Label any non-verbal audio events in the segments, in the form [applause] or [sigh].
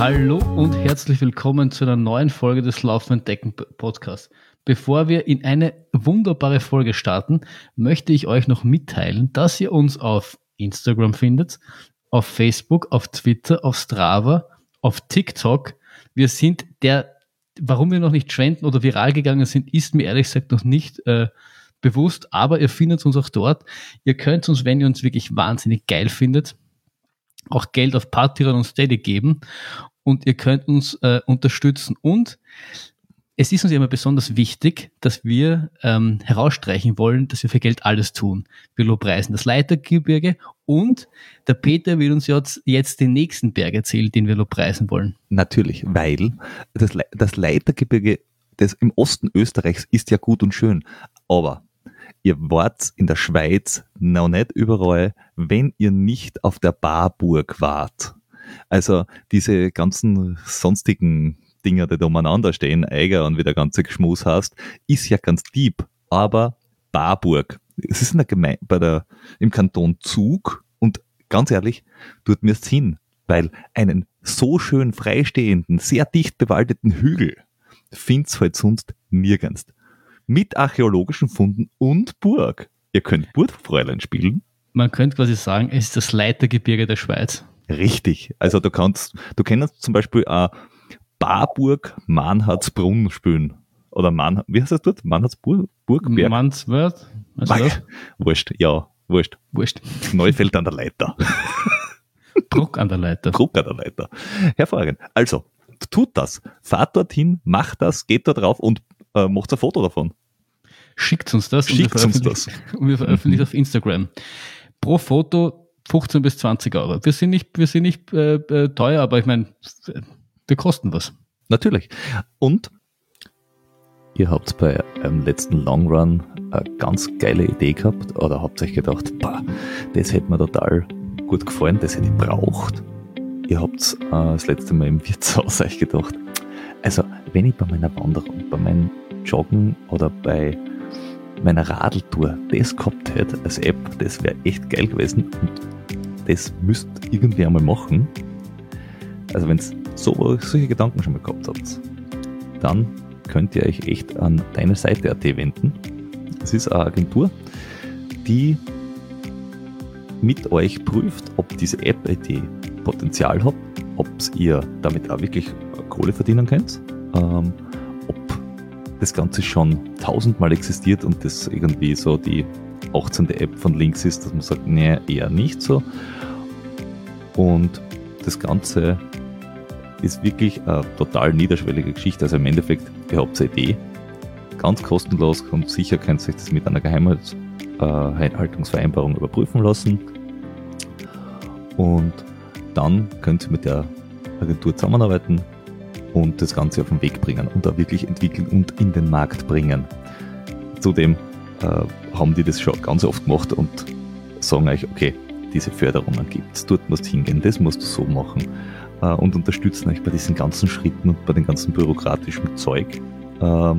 Hallo und herzlich willkommen zu einer neuen Folge des Laufen Entdecken Podcasts. Bevor wir in eine wunderbare Folge starten, möchte ich euch noch mitteilen, dass ihr uns auf Instagram findet, auf Facebook, auf Twitter, auf Strava, auf TikTok. Wir sind der, warum wir noch nicht trenden oder viral gegangen sind, ist mir ehrlich gesagt noch nicht äh, bewusst, aber ihr findet uns auch dort. Ihr könnt uns, wenn ihr uns wirklich wahnsinnig geil findet, auch Geld auf Patreon und Steady geben und ihr könnt uns äh, unterstützen. Und es ist uns immer besonders wichtig, dass wir ähm, herausstreichen wollen, dass wir für Geld alles tun. Wir lobpreisen das Leitergebirge und der Peter will uns jetzt, jetzt den nächsten Berg erzählen, den wir lobpreisen wollen. Natürlich, weil das, Le das Leitergebirge das im Osten Österreichs ist ja gut und schön, aber ihr wart in der Schweiz noch nicht überall, wenn ihr nicht auf der Barburg wart. Also diese ganzen sonstigen Dinger, die da umeinander stehen, Eiger und wie der ganze Geschmus hast, ist ja ganz deep. Aber Barburg, es ist in der Geme bei der, im Kanton Zug und ganz ehrlich, dort müsst hin, weil einen so schön freistehenden, sehr dicht bewaldeten Hügel find's halt sonst nirgends mit archäologischen Funden und Burg. Ihr könnt Burgfräulein spielen. Man könnte quasi sagen, es ist das Leitergebirge der Schweiz. Richtig. Also du kannst, du kennst zum Beispiel auch Barburg Mannhardsbrunn spielen. Oder Mann, wie heißt das dort? Mannhardsburg? Burgberg? Mannswörth? Wurscht, ja, wurscht. Wurscht. Neufeld an der Leiter. [laughs] Druck an der Leiter. Druck an der Leiter. Hervorragend. Also, tut das. Fahrt dorthin, macht das, geht da drauf und äh, macht ein Foto davon. Schickt uns das. Schickt uns das. Und wir veröffentlichen mhm. auf Instagram. Pro Foto 15 bis 20 Euro. Wir sind nicht, wir sind nicht äh, äh, teuer, aber ich meine, wir kosten was. Natürlich. Und ihr habt bei einem letzten Long Run eine ganz geile Idee gehabt oder habt euch gedacht, bah, das hätte mir total gut gefallen, das hätte ich braucht. Ihr habt äh, das letzte Mal im Wirtshaus [laughs] euch gedacht, also wenn ich bei meiner Wanderung, bei meinem Joggen oder bei meiner Radeltour das gehabt hätte als App, das wäre echt geil gewesen und das müsst irgendwie einmal machen. Also wenn ihr so, solche Gedanken schon mal gehabt habt, dann könnt ihr euch echt an deine Seite.at wenden. Es ist eine Agentur, die mit euch prüft, ob diese App-Idee Potenzial hat, ob ihr damit auch wirklich Kohle verdienen könnt, ähm, das Ganze schon tausendmal existiert und das irgendwie so die 18. App von links ist, dass man sagt, nee, eher nicht so. Und das Ganze ist wirklich eine total niederschwellige Geschichte. Also im Endeffekt, ihr habt eine Idee, ganz kostenlos und sicher könnt ihr euch das mit einer Geheimhaltungsvereinbarung überprüfen lassen. Und dann könnt ihr mit der Agentur zusammenarbeiten und das Ganze auf den Weg bringen und da wirklich entwickeln und in den Markt bringen. Zudem äh, haben die das schon ganz oft gemacht und sagen euch, okay, diese Förderungen gibt es, dort musst du hingehen, das musst du so machen äh, und unterstützen euch bei diesen ganzen Schritten und bei dem ganzen bürokratischen Zeug, äh,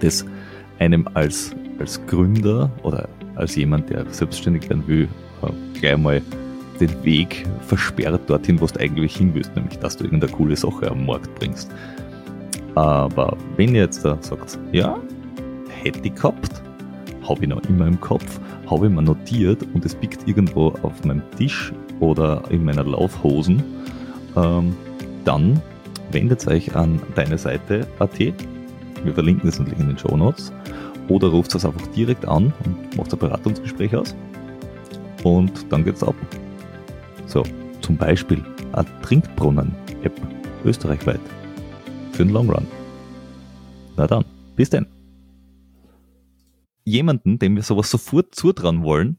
das einem als, als Gründer oder als jemand, der selbstständig werden will, äh, gleich mal den Weg versperrt dorthin, wo du eigentlich hin willst, nämlich dass du irgendeine coole Sache am Markt bringst. Aber wenn ihr jetzt da sagt, ja, hätte ich gehabt, habe ich noch immer im Kopf, habe ich mir notiert und es biegt irgendwo auf meinem Tisch oder in meiner Laufhosen, ähm, dann wendet euch an deine Seite AT. Wir verlinken das natürlich in den Show Notes. Oder ruft es einfach direkt an und macht ein Beratungsgespräch aus. Und dann geht's ab. So, zum Beispiel eine Trinkbrunnen-App österreichweit für den Long Run. Na dann, bis denn. Jemanden, dem wir sowas sofort zutrauen wollen,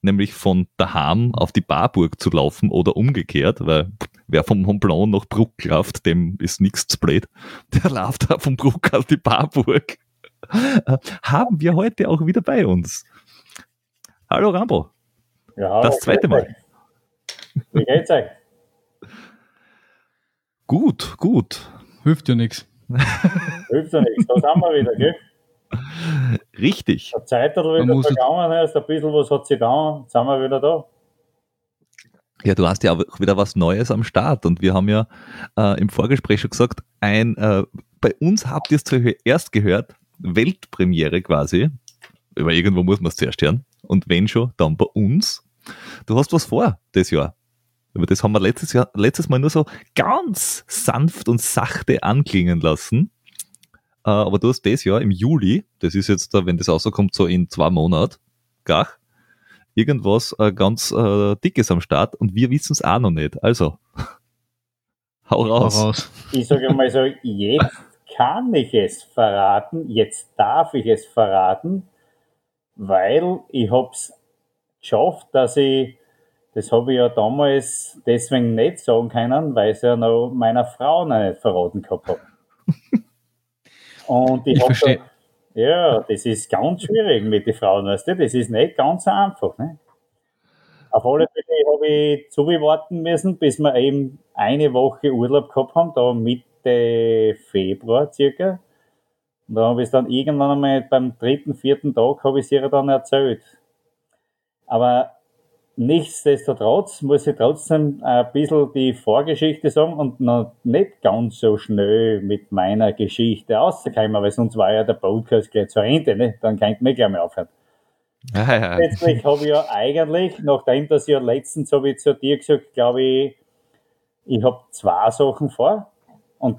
nämlich von daheim auf die Barburg zu laufen oder umgekehrt, weil wer vom Mont Blanc nach Bruck läuft, dem ist nichts zu blöd. Der läuft da vom Bruck auf die Barburg. [laughs] Haben wir heute auch wieder bei uns. Hallo Rambo. Ja, das zweite Mal. Wie geht's euch? Gut, gut. Hilft ja nichts. Hilft ja nichts. Da sind wir wieder, gell? Richtig. Die Zeit hat wieder vergangen, ist ein bisschen was hat sich da, jetzt sind wir wieder da. Ja, du hast ja auch wieder was Neues am Start und wir haben ja äh, im Vorgespräch schon gesagt, ein, äh, bei uns habt ihr es zuerst gehört, Weltpremiere quasi, aber irgendwo muss man es zuerst hören und wenn schon, dann bei uns. Du hast was vor das Jahr. Über das haben wir letztes, Jahr, letztes Mal nur so ganz sanft und sachte anklingen lassen. Äh, aber du hast das Jahr im Juli, das ist jetzt, wenn das rauskommt, so in zwei Monaten, gach, irgendwas äh, ganz äh, Dickes am Start und wir wissen es auch noch nicht. Also, [laughs] hau raus. Hau raus. Ich sage mal so, jetzt kann ich es verraten, jetzt darf ich es verraten, weil ich habe es geschafft, dass ich, das habe ich ja damals deswegen nicht sagen können, weil ich es ja noch meiner Frau noch nicht verraten gehabt habe. [laughs] Und ich, ich habe ja, das ist ganz schwierig mit den Frauen, weißt du, das ist nicht ganz einfach. Ne? Auf alle Fälle habe ich zuwarten müssen, bis wir eben eine Woche Urlaub gehabt haben, da Mitte Februar circa. Und da habe ich es dann irgendwann einmal beim dritten, vierten Tag habe ich es ihr dann erzählt. Aber nichtsdestotrotz muss ich trotzdem ein bisschen die Vorgeschichte sagen und noch nicht ganz so schnell mit meiner Geschichte rauskommen, weil sonst war ja der Podcast gleich zu Ende, ne? dann kann ich mir gleich mal aufhören. Ja, ja. Letztlich habe ich ja eigentlich, nachdem das ja letztens habe ich zu dir gesagt, glaube ich, ich habe zwei Sachen vor und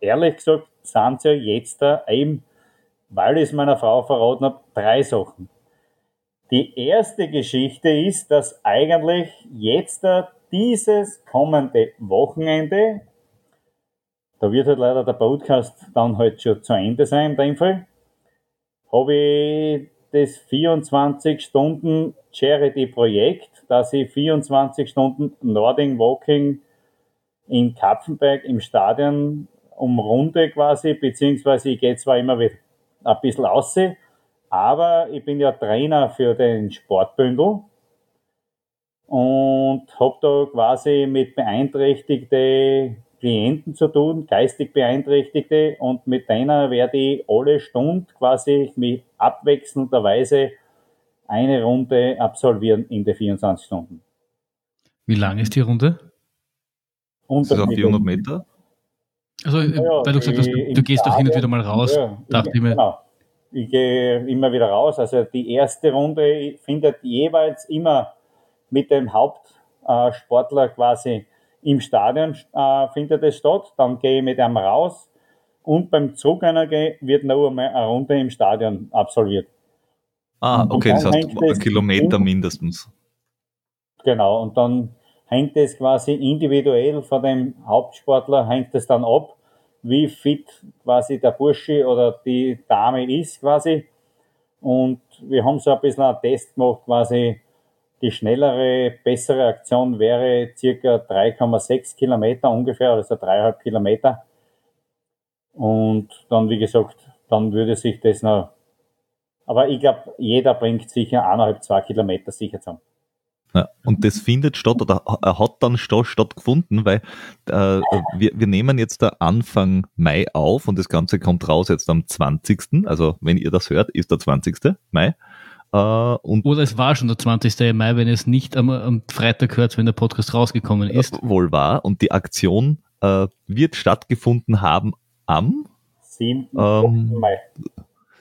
ehrlich gesagt sind es ja jetzt da eben, weil ich es meiner Frau verraten habe, drei Sachen. Die erste Geschichte ist, dass eigentlich jetzt dieses kommende Wochenende, da wird halt leider der Podcast dann halt schon zu Ende sein in dem Fall, habe ich das 24 Stunden Charity Projekt, dass ich 24 Stunden Nording Walking in Kapfenberg im Stadion umrunde quasi, beziehungsweise ich gehe zwar immer wieder ein bisschen aussehen, aber ich bin ja Trainer für den Sportbündel und habe da quasi mit beeinträchtigten Klienten zu tun, geistig Beeinträchtigte und mit denen werde ich alle Stunden quasi mit abwechselnderweise eine Runde absolvieren in den 24 Stunden. Wie lang ist die Runde? Und das 400 Meter? Also, ja, weil du gesagt hast, du, du gehst doch hin und wieder mal raus, ja, dachte ich mir. Genau. Ich gehe immer wieder raus. Also die erste Runde findet jeweils immer mit dem Hauptsportler quasi im Stadion äh, findet es statt. Dann gehe ich mit einem raus und beim Zurück wird noch einmal eine Runde im Stadion absolviert. Ah, okay, das heißt ein Kilometer in, mindestens. Genau, und dann hängt es quasi individuell von dem Hauptsportler, hängt es dann ab, wie fit quasi der Bursche oder die Dame ist quasi. Und wir haben so ein bisschen einen Test gemacht, quasi die schnellere, bessere Aktion wäre circa 3,6 Kilometer ungefähr, also dreieinhalb Kilometer. Und dann, wie gesagt, dann würde sich das noch, aber ich glaube, jeder bringt sicher eineinhalb, zwei Kilometer sicher zusammen. Ja, und das findet statt oder hat dann stattgefunden, weil äh, wir, wir nehmen jetzt da Anfang Mai auf und das Ganze kommt raus jetzt am 20. Also wenn ihr das hört, ist der 20. Mai. Äh, und Oder es war schon der 20. Mai, wenn es nicht am, am Freitag hört, wenn der Podcast rausgekommen ist. Äh, wohl wahr. Und die Aktion äh, wird stattgefunden haben am 7. Ähm, Mai.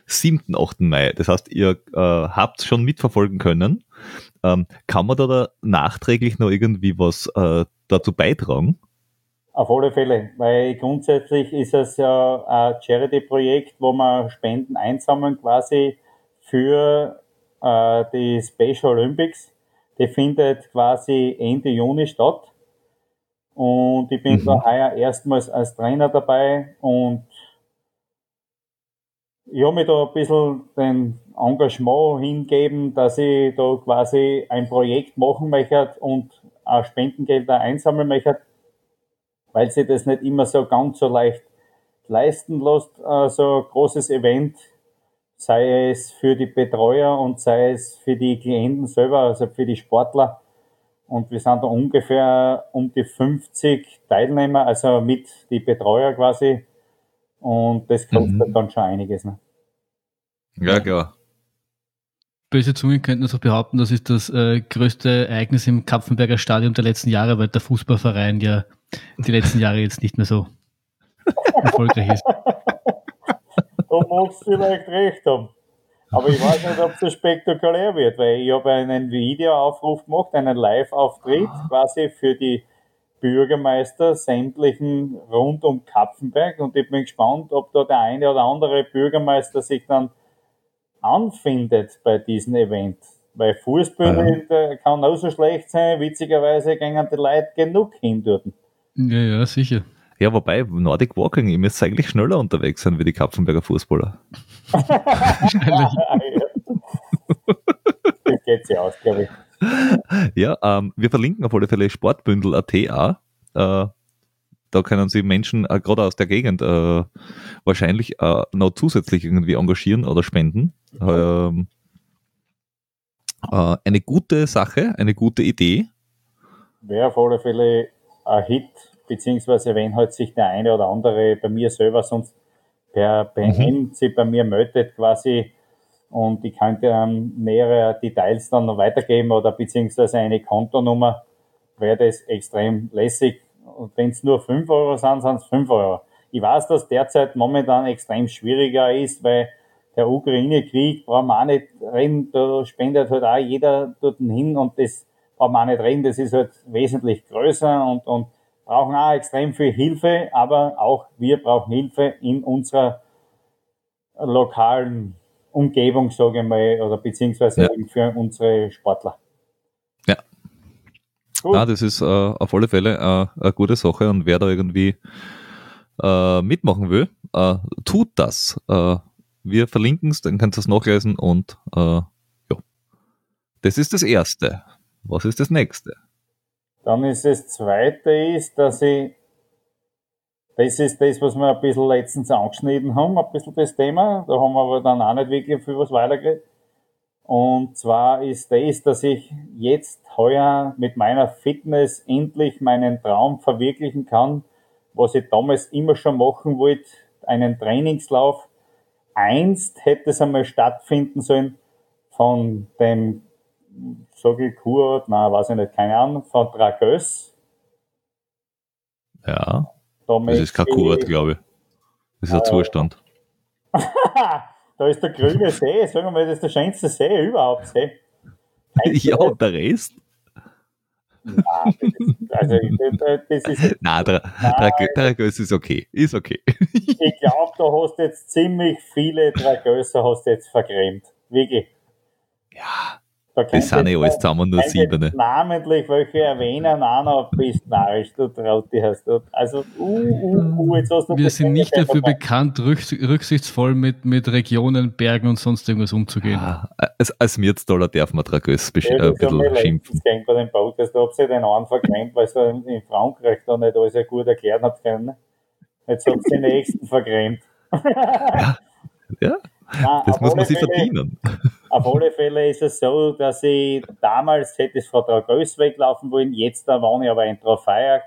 7. 8. Mai. Das heißt, ihr äh, habt schon mitverfolgen können. Ähm, kann man da, da, nachträglich noch irgendwie was äh, dazu beitragen? Auf alle Fälle, weil grundsätzlich ist es ja ein Charity-Projekt, wo man Spenden einsammeln quasi für äh, die Special Olympics. Die findet quasi Ende Juni statt. Und ich bin mhm. da heuer erstmals als Trainer dabei und ich habe mich da ein bisschen den Engagement hingeben, dass ich da quasi ein Projekt machen möchte und auch Spendengelder einsammeln möchte, weil sie das nicht immer so ganz so leicht leisten lässt, äh, so ein großes Event, sei es für die Betreuer und sei es für die Klienten selber, also für die Sportler. Und wir sind da ungefähr um die 50 Teilnehmer, also mit die Betreuer quasi. Und das kostet mhm. dann schon einiges. Ne? Ja, klar. böse Zungen könnten so behaupten, das ist das äh, größte Ereignis im Kapfenberger Stadion der letzten Jahre, weil der Fußballverein ja die letzten Jahre jetzt nicht mehr so [laughs] erfolgreich ist. Da magst du vielleicht recht haben. Aber ich weiß nicht, ob es so spektakulär wird, weil ich habe einen Videoaufruf gemacht, einen Live-Auftritt quasi für die Bürgermeister sämtlichen rund um Kapfenberg und ich bin gespannt, ob da der eine oder andere Bürgermeister sich dann anfindet bei diesem Event. Weil Fußball ja. kann auch so schlecht sein, witzigerweise gehen die Leute genug hin dort. Ja, ja, sicher. Ja, wobei, Nordic Walking, ihr müsst eigentlich schneller unterwegs sein wie die Kapfenberger Fußballer. [laughs] [laughs] [laughs] das geht sich aus, glaube ich. Ja, ähm, wir verlinken auf alle Fälle Sportbündel.at auch. Äh, da können sich Menschen äh, gerade aus der Gegend äh, wahrscheinlich äh, noch zusätzlich irgendwie engagieren oder spenden. Ähm, äh, eine gute Sache, eine gute Idee. Wäre auf alle Fälle ein Hit, beziehungsweise wenn halt sich der eine oder andere bei mir selber sonst per PN mhm. sich bei mir meldet quasi und ich könnte ähm, nähere Details dann noch weitergeben oder beziehungsweise eine Kontonummer, wäre das extrem lässig. Und wenn es nur 5 Euro sind, sind es 5 Euro. Ich weiß, dass derzeit momentan extrem schwieriger ist, weil der Ukraine-Krieg braucht man auch nicht reden, da spendet halt auch jeder dort hin und das braucht man auch nicht reden, das ist halt wesentlich größer und, und brauchen auch extrem viel Hilfe, aber auch wir brauchen Hilfe in unserer lokalen Umgebung, sage ich mal, oder beziehungsweise ja. eben für unsere Sportler. Gut. Ah, das ist äh, auf alle Fälle äh, eine gute Sache und wer da irgendwie äh, mitmachen will, äh, tut das. Äh, wir verlinken es, dann könnt ihr es nachlesen und äh, ja. Das ist das Erste. Was ist das Nächste? Dann ist das Zweite, ist, dass ich das ist das, was wir ein bisschen letztens angeschnitten haben, ein bisschen das Thema. Da haben wir aber dann auch nicht wirklich viel was weitergeredet. Und zwar ist das, dass ich jetzt heuer mit meiner Fitness endlich meinen Traum verwirklichen kann, was ich damals immer schon machen wollte, einen Trainingslauf. Einst hätte es einmal stattfinden sollen von dem, sag ich Kurort, nein, weiß ich nicht, keine Ahnung, von Dragös. Ja. Das ist kein Kurort, glaube ich. Das ist ein äh, Zustand. [laughs] Da ist der grüne See, sagen wir mal, das ist der schönste See überhaupt. See. [laughs] ja, und der Rest? Nein, also, das ist. [laughs] Nein, der, Dragös ist okay. Ist okay. ich glaube, du hast jetzt ziemlich viele Dragösser hast jetzt vergrämt. Wirklich. Ja. Da das sind ja alles zusammen nur sieben. Namentlich welche erwähnen, auch noch bist narrisch, du Trauti hast du. Also, uh, uh, uh, jetzt hast du Wir sind nicht dafür bekannt, rücksichtsvoll mit, mit Regionen, Bergen und sonst irgendwas umzugehen. Ah, als, als Mirzdaler darf man Dragös ja, ein bisschen schimpfen. Ich bei dem Podcast, da hab sie den einen vergrämt, weil sie in Frankreich da nicht alles gut erklärt hat können. Jetzt hat sie den nächsten vergrämt. ja. ja. [laughs] Nein, das muss man sich Fälle, verdienen. Auf alle Fälle ist es so, dass ich damals hätte es von Dragös weglaufen wollen, jetzt da wohne ich aber in Trofeiach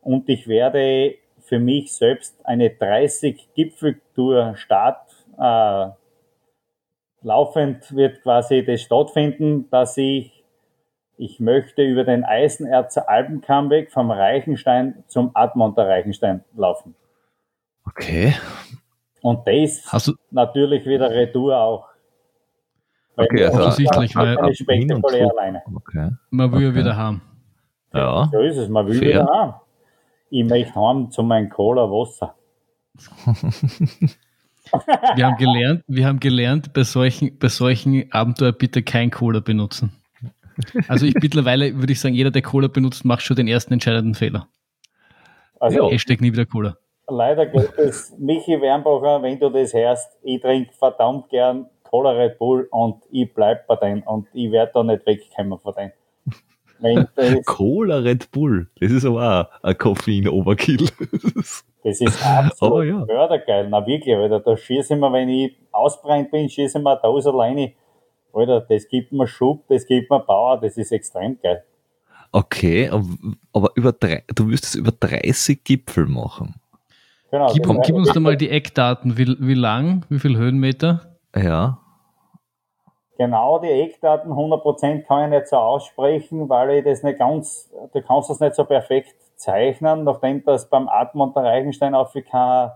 und ich werde für mich selbst eine 30 Gipfeltour Start äh, laufend wird quasi das stattfinden, dass ich ich möchte über den Eisenerzer Alpenkammweg vom Reichenstein zum Admonter Reichenstein laufen. Okay. Und das natürlich wieder Retour auch. Weil okay, also offensichtlich, weil eine spektakuläre Leine. Okay. Man will okay. wieder haben. Ja. So ist es, man will Fair. wieder haben. Ich möchte haben zu meinem Cola Wasser. wir haben gelernt, wir haben gelernt, bei solchen, bei solchen Abenteuer bitte kein Cola benutzen. Also ich mittlerweile würde ich sagen, jeder, der Cola benutzt, macht schon den ersten entscheidenden Fehler. Also, Hashtag nie wieder Cola leider Gottes, Michi Wernbacher, wenn du das hörst, ich trinke verdammt gern Cola Red Bull und ich bleib bei denen und ich werde da nicht wegkommen von denen. [laughs] Cola Red Bull, das ist aber auch ein Koffein-Overkill. das ist absolut ja. mördergeil. Na wirklich, Alter, da schieße ich mir, wenn ich ausbrennt bin, schieße ich mir da alleine. Alter, das gibt mir Schub, das gibt mir Power, das ist extrem geil. Okay, aber über drei, du wirst es über 30 Gipfel machen. Genau, gib, gib uns da mal die Eckdaten. Wie, wie lang? Wie viel Höhenmeter? Ja. Genau die Eckdaten 100% kann ich nicht so aussprechen, weil ich das nicht ganz, du kannst das nicht so perfekt zeichnen, nachdem das beim Atmund der Reichenstein auf kein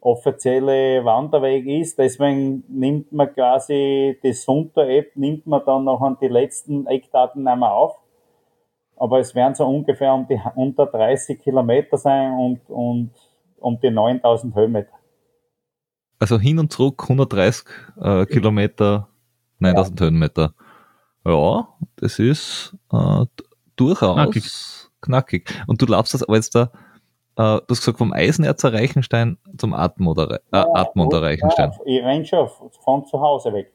offizielle Wanderweg ist. Deswegen nimmt man quasi die Sunter-App, nimmt man dann noch an die letzten Eckdaten einmal auf. Aber es werden so ungefähr um die unter 30 Kilometer sein und, und um die 9000 Höhenmeter. Also hin und zurück 130 äh, Kilometer, 9000 ja. Höhenmeter. Ja, das ist äh, durchaus knackig. knackig. Und du laufst das aber jetzt da, äh, du hast gesagt, vom Eisenerzer Reichenstein zum Atmund äh, Reichenstein. Ja, ich renn schon von zu Hause weg.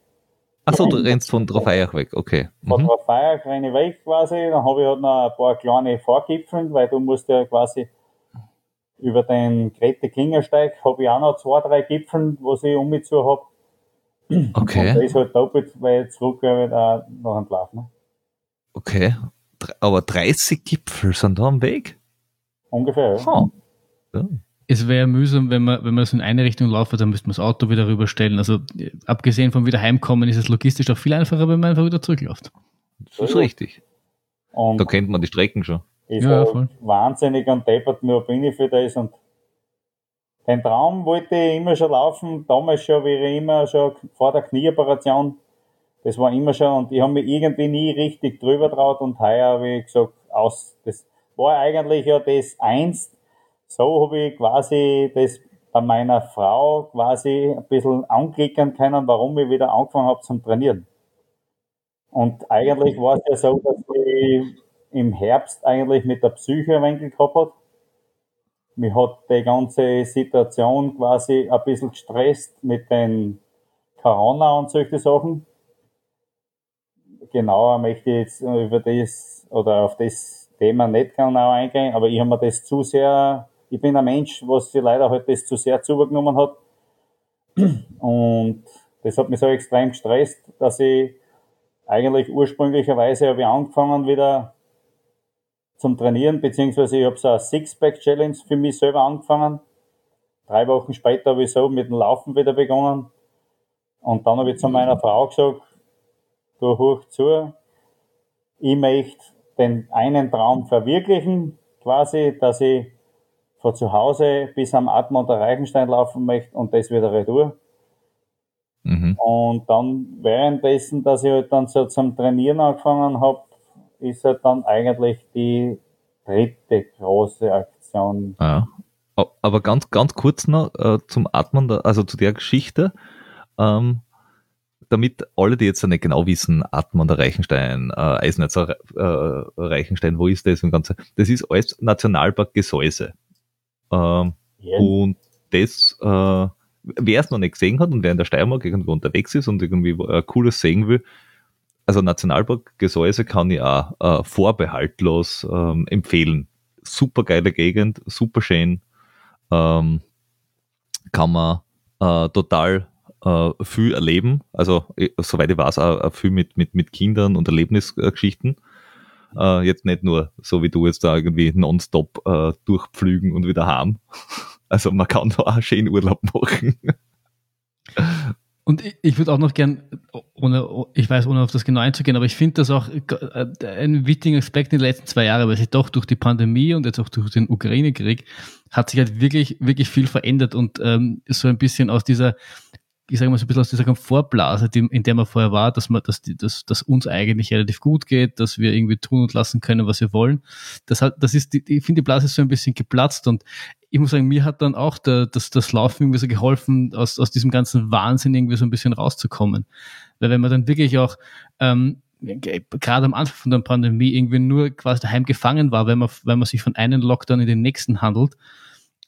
Achso, du rennst von Trofeiach weg, okay. Von mhm. Trofeiach renne ich weg quasi, dann habe ich halt noch ein paar kleine Vorgipfeln, weil du musst ja quasi über den Grete Klingersteig habe ich auch noch zwei, drei Gipfeln, was ich um mich zu habe. Okay. Und das ist halt doppelt, weil ich zurück da noch entlarven. Ne? Okay. Aber 30 Gipfel sind da am Weg? Ungefähr, ja. Oh. ja. Es wäre mühsam, wenn man, wenn man so in eine Richtung laufen, dann müsste man das Auto wieder rüberstellen. Also abgesehen vom wieder heimkommen ist es logistisch auch viel einfacher, wenn man einfach wieder zurückläuft. Das ist richtig. Und da kennt man die Strecken schon. Ist ja, voll. wahnsinnig und deppert, nur bin ich für das und den Traum wollte ich immer schon laufen, damals schon, wie ich immer schon vor der Knieoperation, das war immer schon, und ich habe mich irgendwie nie richtig drüber traut und heuer habe ich gesagt, aus, das war eigentlich ja das eins, so habe ich quasi das bei meiner Frau quasi ein bisschen anklicken können, warum ich wieder angefangen habe zum Trainieren. Und eigentlich war es ja so, dass ich im Herbst eigentlich mit der Psyche ein wenig gehabt hat. Mich hat die ganze Situation quasi ein bisschen gestresst mit den Corona und solche Sachen. Genauer möchte ich jetzt über das oder auf das Thema nicht genau eingehen, aber ich habe mir das zu sehr, ich bin ein Mensch, was sich leider halt das zu sehr zugenommen hat. Und das hat mich so extrem gestresst, dass ich eigentlich ursprünglicherweise habe ich angefangen wieder zum Trainieren, beziehungsweise ich habe so eine Six-Pack-Challenge für mich selber angefangen. Drei Wochen später habe ich so mit dem Laufen wieder begonnen. Und dann habe ich zu meiner Frau gesagt, du hoch zu, ich möchte den einen Traum verwirklichen, quasi, dass ich von zu Hause bis am Atmen der Reichenstein laufen möchte und das wieder retour. Mhm. Und dann währenddessen, dass ich halt dann so zum Trainieren angefangen habe, ist halt dann eigentlich die dritte große Aktion. Ja. Aber ganz, ganz kurz noch äh, zum Atmen, also zu der Geschichte. Ähm, damit alle, die jetzt nicht genau wissen, Atmen der Reichenstein, äh, Eisenetzer äh, Reichenstein, wo ist das und Ganze? Das ist alles Nationalpark Gesäuse. Ähm, yeah. Und das, äh, wer es noch nicht gesehen hat und wer in der Steiermark irgendwo unterwegs ist und irgendwie äh, Cooles sehen will, also Nationalpark Gesäuse kann ich auch äh, vorbehaltlos ähm, empfehlen. Super geile Gegend, super schön. Ähm, kann man äh, total äh, viel erleben. Also, äh, soweit ich weiß, auch, auch viel mit, mit, mit Kindern und Erlebnisgeschichten. Äh, jetzt nicht nur so wie du jetzt da irgendwie nonstop äh, durchpflügen und wieder haben. [laughs] Also man kann da auch schön Urlaub [laughs] machen. Und ich, ich würde auch noch gern, ohne, ich weiß, ohne auf das genau einzugehen, aber ich finde das auch äh, ein wichtiger Aspekt in den letzten zwei Jahren, weil sich doch durch die Pandemie und jetzt auch durch den Ukraine-Krieg hat sich halt wirklich, wirklich viel verändert und ähm, so ein bisschen aus dieser ich sage mal so ein bisschen aus dieser Komfortblase, die, in der man vorher war, dass man, dass, die, dass, dass uns eigentlich relativ gut geht, dass wir irgendwie tun und lassen können, was wir wollen. Das hat, das ist, die, ich finde, die Blase ist so ein bisschen geplatzt und ich muss sagen, mir hat dann auch der, das, das Laufen irgendwie so geholfen, aus, aus diesem ganzen Wahnsinn irgendwie so ein bisschen rauszukommen. Weil wenn man dann wirklich auch, ähm, gerade am Anfang von der Pandemie irgendwie nur quasi daheim gefangen war, wenn man, wenn man sich von einem Lockdown in den nächsten handelt,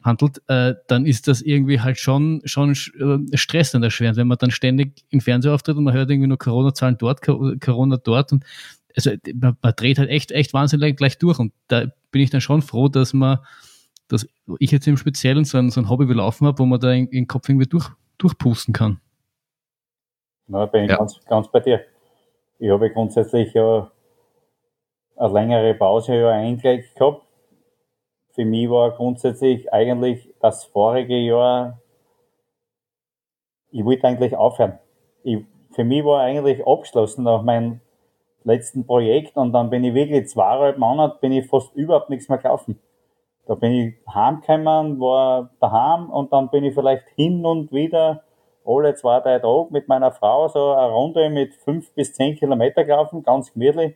handelt, äh, dann ist das irgendwie halt schon, schon äh, stressend erschwerend, wenn man dann ständig im Fernseher auftritt und man hört irgendwie nur Corona-Zahlen dort, Corona dort und also man, man, dreht halt echt, echt wahnsinnig gleich durch und da bin ich dann schon froh, dass man, dass ich jetzt im Speziellen so ein, so ein Hobby wie Laufen habe, wo man da in, in den Kopf irgendwie durch, durchpusten kann. Na, bin ich ja. ganz, ganz bei dir. Ich habe grundsätzlich ja eine längere Pause ja eingelegt gehabt für mich war grundsätzlich eigentlich das vorige Jahr, ich wollte eigentlich aufhören. Ich, für mich war eigentlich abgeschlossen nach meinem letzten Projekt und dann bin ich wirklich zweieinhalb Monate, bin ich fast überhaupt nichts mehr kaufen. Da bin ich heimgekommen, war daheim und dann bin ich vielleicht hin und wieder alle zwei, drei Tage mit meiner Frau so eine Runde mit fünf bis zehn Kilometer gelaufen, ganz gemütlich.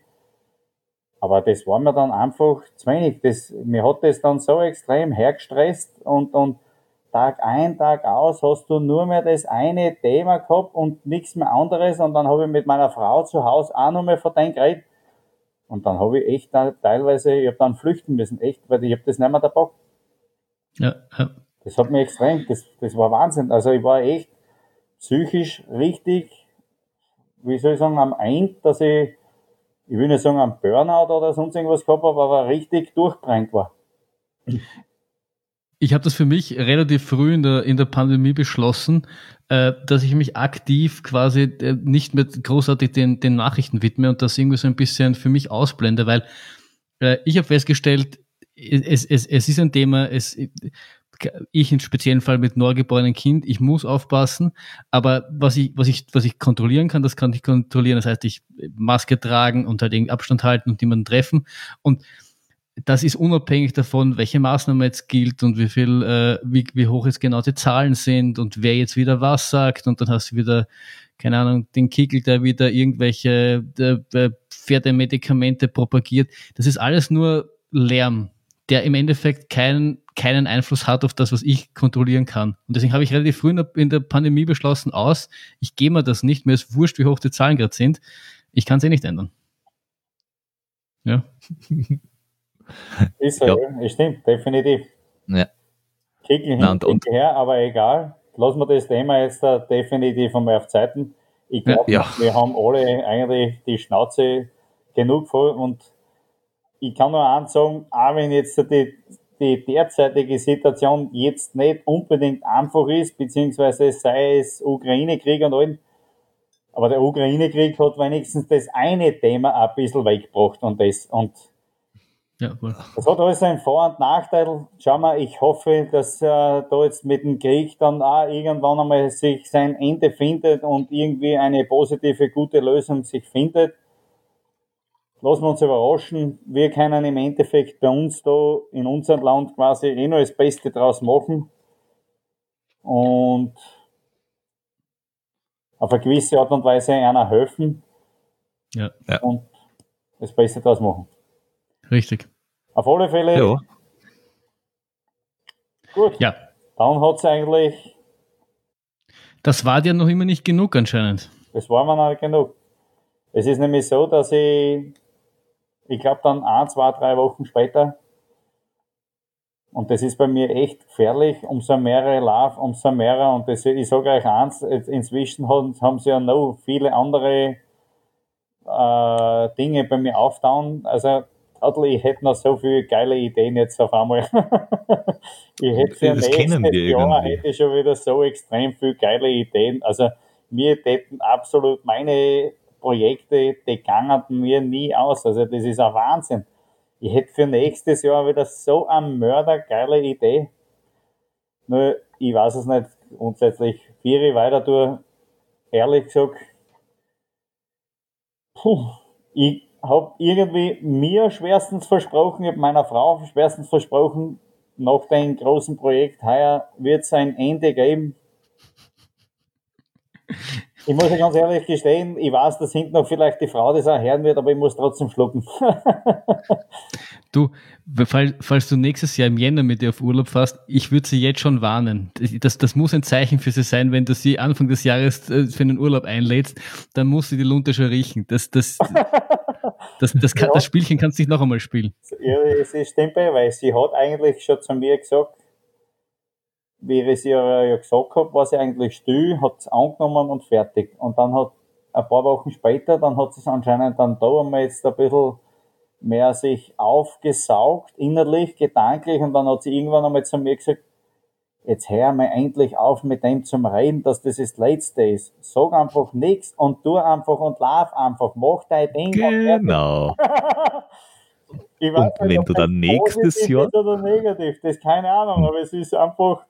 Aber das war mir dann einfach zu wenig. Das, mir hat das dann so extrem hergestresst und, und Tag ein, Tag aus hast du nur mehr das eine Thema gehabt und nichts mehr anderes. Und dann habe ich mit meiner Frau zu Hause auch noch mal von deinem geredet. Und dann habe ich echt da, teilweise, ich habe dann flüchten müssen, echt, weil ich habe das nicht mehr da Bock. Ja, ja. Das hat mich extrem, das, das war Wahnsinn. Also ich war echt psychisch richtig, wie soll ich sagen, am Ende, dass ich, ich will nicht sagen am Burnout oder sonst irgendwas gehabt habe, aber richtig durchbrennt war. Ich habe das für mich relativ früh in der, in der Pandemie beschlossen, äh, dass ich mich aktiv quasi äh, nicht mehr großartig den, den Nachrichten widme und das irgendwie so ein bisschen für mich ausblende, weil äh, ich habe festgestellt, es, es, es ist ein Thema, es, ich im speziellen Fall mit neugeborenen Kind, ich muss aufpassen, aber was ich, was ich, was ich kontrollieren kann, das kann ich kontrollieren. Das heißt, ich Maske tragen und halt irgendwie Abstand halten und jemanden treffen. Und das ist unabhängig davon, welche Maßnahme jetzt gilt und wie viel, äh, wie, wie hoch jetzt genau die Zahlen sind und wer jetzt wieder was sagt und dann hast du wieder, keine Ahnung, den Kickel, der wieder irgendwelche äh, Pferdemedikamente propagiert. Das ist alles nur Lärm, der im Endeffekt keinen keinen Einfluss hat auf das, was ich kontrollieren kann. Und deswegen habe ich relativ früh in der, in der Pandemie beschlossen, aus, ich gehe mir das nicht, mir ist wurscht, wie hoch die Zahlen gerade sind. Ich kann es eh nicht ändern. Ja. [laughs] Ist so, ja. stimmt, definitiv. Ja. Kicken hin, Nein, und, her, aber egal. Lassen wir das Thema jetzt da definitiv einmal auf Zeiten. Ich glaube, ja. wir haben alle eigentlich die Schnauze genug voll und ich kann nur eins sagen, auch wenn jetzt die, die derzeitige Situation jetzt nicht unbedingt einfach ist, beziehungsweise sei es Ukraine-Krieg und allem, aber der Ukraine-Krieg hat wenigstens das eine Thema ein bisschen weggebracht und das, und ja, wohl. Das hat alles einen Vor- und Nachteil. Schau mal, ich hoffe, dass äh, da jetzt mit dem Krieg dann auch irgendwann einmal sich sein Ende findet und irgendwie eine positive, gute Lösung sich findet. Lassen wir uns überraschen. Wir können im Endeffekt bei uns da in unserem Land quasi eh nur das Beste draus machen. Und auf eine gewisse Art und Weise einer helfen. Ja. ja. Und das Beste draus machen. Richtig. Auf alle Fälle. Ja. Gut. Ja. Dann hat es eigentlich. Das war dir noch immer nicht genug anscheinend. Das war mir noch nicht genug. Es ist nämlich so, dass ich, ich glaube dann ein, zwei, drei Wochen später, und das ist bei mir echt gefährlich, umso mehr ich laufe, umso mehr, und das, ich sage euch eins, inzwischen haben, haben sie ja noch viele andere äh, Dinge bei mir auftauen. Also ich hätte noch so viele geile Ideen jetzt auf einmal. [laughs] ich hätte für nächstes Jahr hätte schon wieder so extrem viele geile Ideen. Also mir täten absolut meine Projekte, die gangen mir nie aus. Also das ist ein Wahnsinn. Ich hätte für nächstes Jahr wieder so eine mördergeile Idee. Nur, ich weiß es nicht, grundsätzlich vier weiter durch, ehrlich gesagt, puh, ich habe irgendwie mir schwerstens versprochen, ich habe meiner Frau schwerstens versprochen, nach dem großen Projekt heuer wird es ein Ende geben. Ich muss ja ganz ehrlich gestehen, ich weiß, dass hinten noch vielleicht die Frau das auch hören wird, aber ich muss trotzdem schlucken. [laughs] du, falls du nächstes Jahr im Jänner mit dir auf Urlaub fährst, ich würde sie jetzt schon warnen. Das, das muss ein Zeichen für sie sein, wenn du sie Anfang des Jahres äh, für einen Urlaub einlädst, dann muss sie die Lunte schon riechen. Das, das, [laughs] das, das, kann, ja. das Spielchen kannst du nicht noch einmal spielen. Ja, es stimmt bei, weil sie hat eigentlich schon zu mir gesagt, wie ich es ihr ja gesagt habe, war sie eigentlich still, hat es angenommen und fertig. Und dann hat ein paar Wochen später, dann hat sie es anscheinend dann da einmal jetzt ein bisschen mehr sich aufgesaugt, innerlich, gedanklich, und dann hat sie irgendwann einmal zu mir gesagt, jetzt hör mal endlich auf mit dem zum Reden, dass das das Letzte ist. Sag einfach nichts und tu einfach und lauf einfach, mach dein Ding. Genau. [laughs] und nicht, wenn du dann nächstes Jahr... Oder negativ, das ist keine Ahnung, aber es ist einfach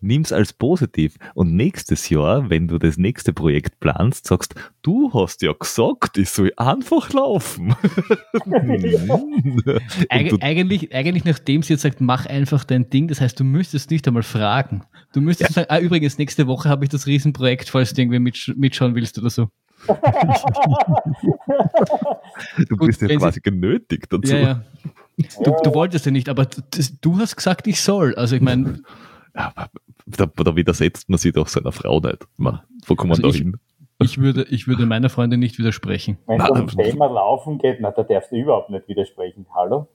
nimm's als positiv. Und nächstes Jahr, wenn du das nächste Projekt planst, sagst, du hast ja gesagt, ich soll einfach laufen. [laughs] Eig eigentlich, eigentlich, nachdem sie jetzt sagt, mach einfach dein Ding, das heißt, du müsstest nicht einmal fragen. Du müsstest ja. sagen, ah, übrigens, nächste Woche habe ich das Riesenprojekt, falls du irgendwie mitsch mitschauen willst oder so. du bist ja quasi genötigt dazu. Ja, ja. Du, du, wolltest ja nicht, aber du hast gesagt, ich soll. Also ich meine. Da, da, widersetzt man sich doch seiner Frau nicht. Man, wo kommt man also da hin? Ich würde, ich würde meiner Freundin nicht widersprechen. Wenn es um Thema Laufen geht, na, da darfst du überhaupt nicht widersprechen. Hallo?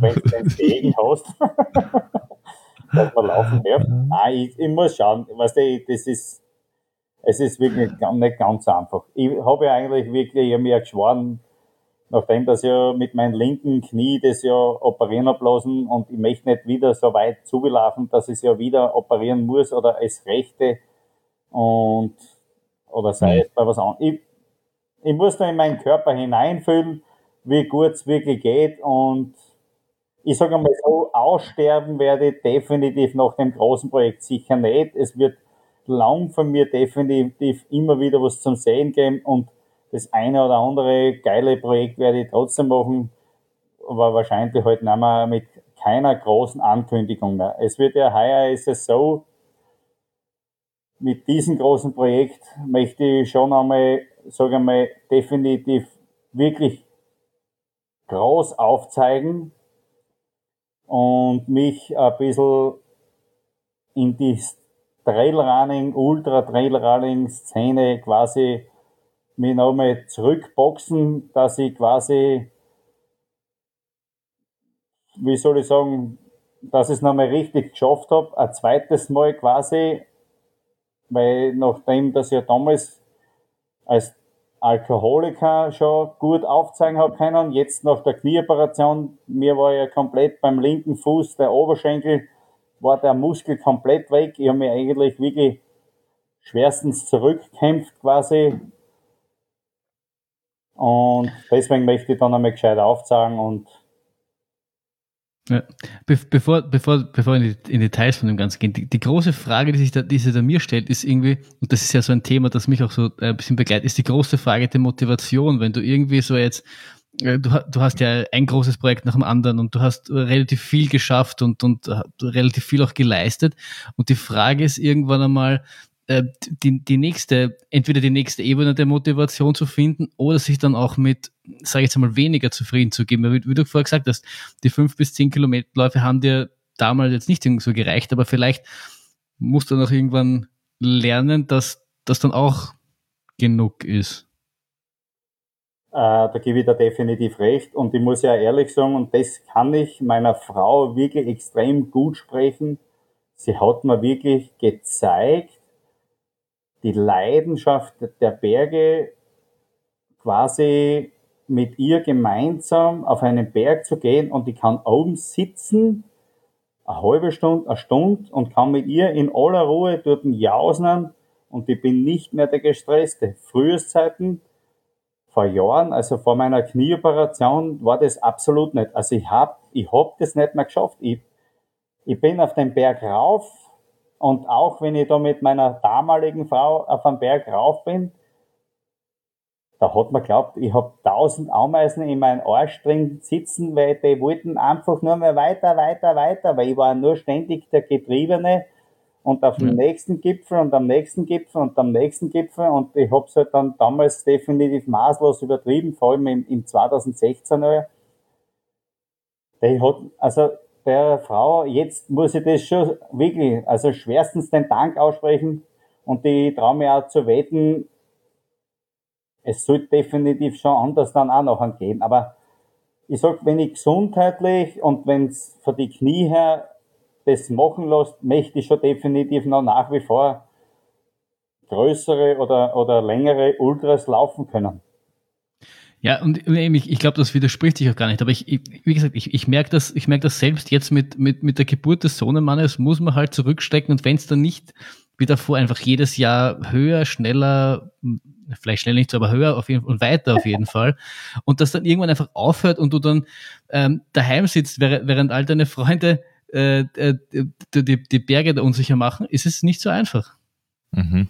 Wenn du den Segen hast, [laughs] dass man laufen darf. Nein, ich, ich muss schauen. Weißt du, das ist, es ist wirklich nicht ganz einfach. Ich habe ja eigentlich wirklich, ich habe mir geschworen, nachdem das ja mit meinem linken Knie das ja operieren ablassen und ich möchte nicht wieder so weit zugelaufen, dass ich es ja wieder operieren muss oder als Rechte und oder sei es bei was anderem. Ich, ich muss da in meinen Körper hineinfühlen, wie gut es wirklich geht und ich sage einmal so, aussterben werde ich definitiv nach dem großen Projekt sicher nicht. Es wird lang von mir definitiv immer wieder was zum Sehen geben und das eine oder andere geile Projekt werde ich trotzdem machen, aber wahrscheinlich halt nicht mehr mit keiner großen Ankündigung mehr. Es wird ja heuer ist es so, mit diesem großen Projekt möchte ich schon einmal, sage einmal, definitiv wirklich groß aufzeigen und mich ein bisschen in die Trailrunning, Ultra-Trailrunning-Szene quasi mich nochmal zurückboxen, dass ich quasi, wie soll ich sagen, dass ich es nochmal richtig geschafft habe, ein zweites Mal quasi, weil nachdem das ja damals als Alkoholiker schon gut aufzeigen habe können, jetzt nach der Knieoperation, mir war ja komplett beim linken Fuß der Oberschenkel, war der Muskel komplett weg. Ich habe mich eigentlich wirklich schwerstens zurückkämpft quasi und deswegen möchte ich dann einmal gescheit aufzeigen und ja. Be bevor, bevor, bevor in die in Details von dem Ganzen gehen, die, die große Frage, die sich da, die sich da mir stellt, ist irgendwie, und das ist ja so ein Thema, das mich auch so ein bisschen begleitet, ist die große Frage der Motivation. Wenn du irgendwie so jetzt, äh, du, du hast ja ein großes Projekt nach dem anderen und du hast relativ viel geschafft und, und relativ viel auch geleistet. Und die Frage ist irgendwann einmal, äh, die, die nächste, entweder die nächste Ebene der Motivation zu finden oder sich dann auch mit, sage ich jetzt mal, weniger zufrieden zu geben. Wie, wie du vorher gesagt hast, die fünf bis zehn Kilometerläufe haben dir damals jetzt nicht so gereicht, aber vielleicht musst du noch irgendwann lernen, dass das dann auch genug ist. Äh, da gebe ich dir definitiv recht. Und ich muss ja ehrlich sagen, und das kann ich meiner Frau wirklich extrem gut sprechen. Sie hat mir wirklich gezeigt, die Leidenschaft der Berge quasi mit ihr gemeinsam auf einen Berg zu gehen und ich kann oben sitzen, eine halbe Stunde, eine Stunde und kann mit ihr in aller Ruhe dort jausen und ich bin nicht mehr der Gestresste. Früheszeiten, vor Jahren, also vor meiner Knieoperation, war das absolut nicht. Also ich hab, ich hab das nicht mehr geschafft. Ich, ich bin auf den Berg rauf, und auch wenn ich da mit meiner damaligen Frau auf einem Berg rauf bin, da hat man glaubt, ich hab tausend Ameisen in meinem Arsch drin sitzen, weil die wollten einfach nur mehr weiter, weiter, weiter, weil ich war nur ständig der Getriebene. Und auf dem nächsten Gipfel und am nächsten Gipfel und am nächsten Gipfel. Und ich hab's halt dann damals definitiv maßlos übertrieben, vor allem im, im 2016er. Die hat, also der Frau, jetzt muss ich das schon wirklich, also schwerstens den Dank aussprechen und ich traue mir auch zu wetten, es sollte definitiv schon anders dann auch noch gehen. Aber ich sag, wenn ich gesundheitlich und wenn es von die Knie her das machen lässt, möchte ich schon definitiv noch nach wie vor größere oder, oder längere Ultras laufen können. Ja, und ich, ich glaube, das widerspricht sich auch gar nicht. Aber ich, ich wie gesagt, ich, ich merke das, ich merke das selbst jetzt mit, mit, mit der Geburt des Sohnemannes, muss man halt zurückstecken und wenn es dann nicht wie davor einfach jedes Jahr höher, schneller, vielleicht schnell nicht so, aber höher auf jeden und weiter auf jeden Fall. Und das dann irgendwann einfach aufhört und du dann ähm, daheim sitzt, während, während all deine Freunde äh, äh, die, die Berge da unsicher machen, ist es nicht so einfach. Mhm.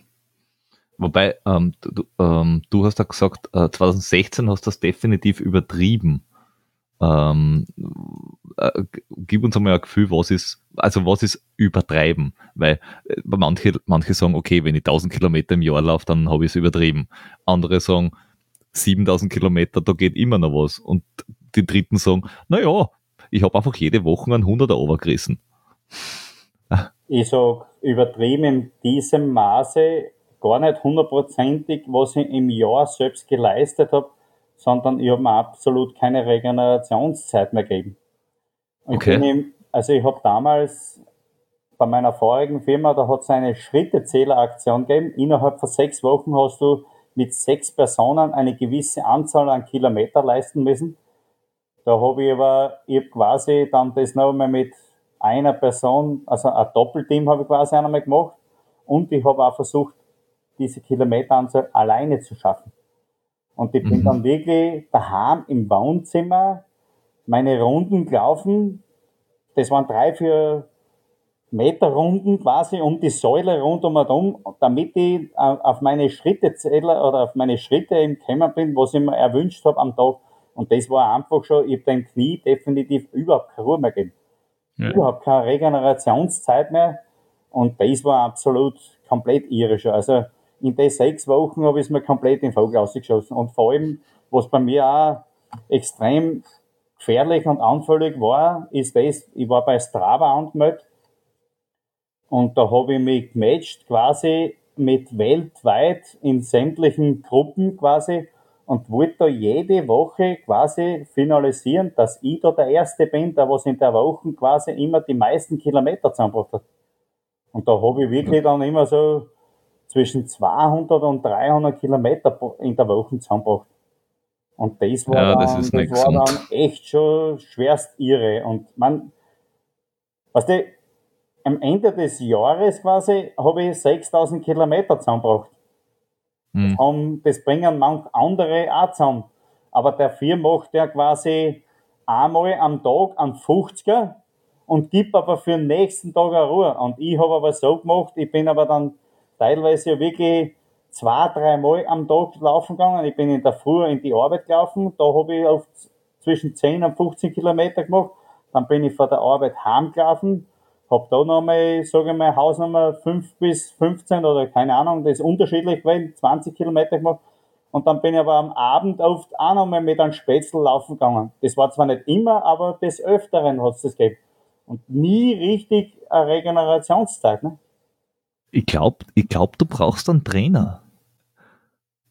Wobei, ähm, du, ähm, du hast ja gesagt, äh, 2016 hast du das definitiv übertrieben. Ähm, äh, gib uns einmal ein Gefühl, was ist, also was ist übertreiben? Weil äh, manche, manche sagen, okay, wenn ich 1000 Kilometer im Jahr laufe, dann habe ich es übertrieben. Andere sagen, 7000 Kilometer, da geht immer noch was. Und die Dritten sagen, naja, ich habe einfach jede Woche einen 100er overgerissen. Ich sage, übertrieben in diesem Maße gar nicht hundertprozentig, was ich im Jahr selbst geleistet habe, sondern ich habe mir absolut keine Regenerationszeit mehr gegeben. Okay. Im, also ich habe damals bei meiner vorigen Firma, da hat es eine Schrittezähleraktion gegeben. Innerhalb von sechs Wochen hast du mit sechs Personen eine gewisse Anzahl an Kilometer leisten müssen. Da habe ich aber, ich hab quasi dann das noch einmal mit einer Person, also ein Doppelteam habe ich quasi einmal gemacht. Und ich habe auch versucht, diese Kilometeranzahl alleine zu schaffen. Und ich bin mhm. dann wirklich daheim im Wohnzimmer meine Runden gelaufen. Das waren drei, vier Meter Runden quasi um die Säule rundum und um, damit ich auf meine Schrittezähler oder auf meine Schritte im gekommen bin, was ich mir erwünscht habe am Tag. Und das war einfach schon, ich habe dem Knie definitiv überhaupt keine Ruhe mehr gegeben. Ja. Überhaupt keine Regenerationszeit mehr. Und das war absolut komplett irre schon. Also in den sechs Wochen habe ich es mir komplett in den Vogel ausgeschossen. Und vor allem, was bei mir auch extrem gefährlich und anfällig war, ist das, ich war bei Strava angemeldet und da habe ich mich gematcht quasi mit weltweit in sämtlichen Gruppen quasi und wollte da jede Woche quasi finalisieren, dass ich da der Erste bin, der was in der Woche quasi immer die meisten Kilometer zusammengebracht hat. Und da habe ich wirklich dann immer so zwischen 200 und 300 Kilometer in der Woche zusammengebracht. Und das war, ja, das dann, das war dann echt schon schwerst irre. Und man, weißt du, am Ende des Jahres quasi habe ich 6000 Kilometer zusammengebracht. Mhm. Das, das bringen manch andere auch zusammen. Aber der Vier macht ja quasi einmal am Tag einen 50er und gibt aber für den nächsten Tag eine Ruhe. Und ich habe aber so gemacht, ich bin aber dann teilweise wirklich zwei, drei Mal am Tag laufen gegangen. Ich bin in der Früh in die Arbeit gelaufen, da habe ich auf zwischen 10 und 15 Kilometer gemacht. Dann bin ich von der Arbeit heimgelaufen, hab da nochmal, sage ich mal, Hausnummer 5 bis 15 oder keine Ahnung, das ist unterschiedlich gewesen, 20 Kilometer gemacht. Und dann bin ich aber am Abend oft auch nochmal mit einem Spätzl laufen gegangen. Das war zwar nicht immer, aber des Öfteren hat es das gegeben. Und nie richtig eine Regenerationszeit. Ne? Ich glaube, ich glaub, du brauchst einen Trainer.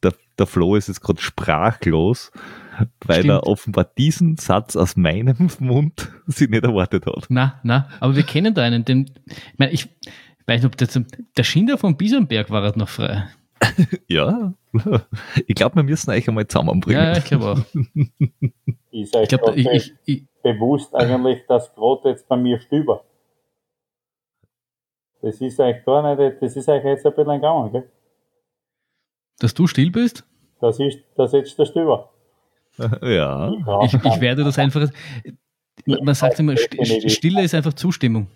Der, der Flo ist jetzt gerade sprachlos weil Stimmt. er offenbar diesen Satz aus meinem [laughs] Mund sich nicht erwartet hat. Na, na, aber wir kennen da einen, den, ich meine, ich weiß nicht, ob das, der Schinder von Bisenberg war noch frei. [laughs] ja, ich glaube, wir müssen euch einmal zusammenbringen. Ja, ich glaube auch. ist euch ich glaub, ich, ich, ich, bewusst eigentlich, dass gerade jetzt bei mir stüber. Das ist eigentlich gar nicht, das ist eigentlich jetzt ein bisschen gegangen, gell? Dass du still bist? Das ist, das jetzt der Stüber. [laughs] Ja. Ich, ich werde das einfach. Man sagt immer, Stille ist einfach Zustimmung.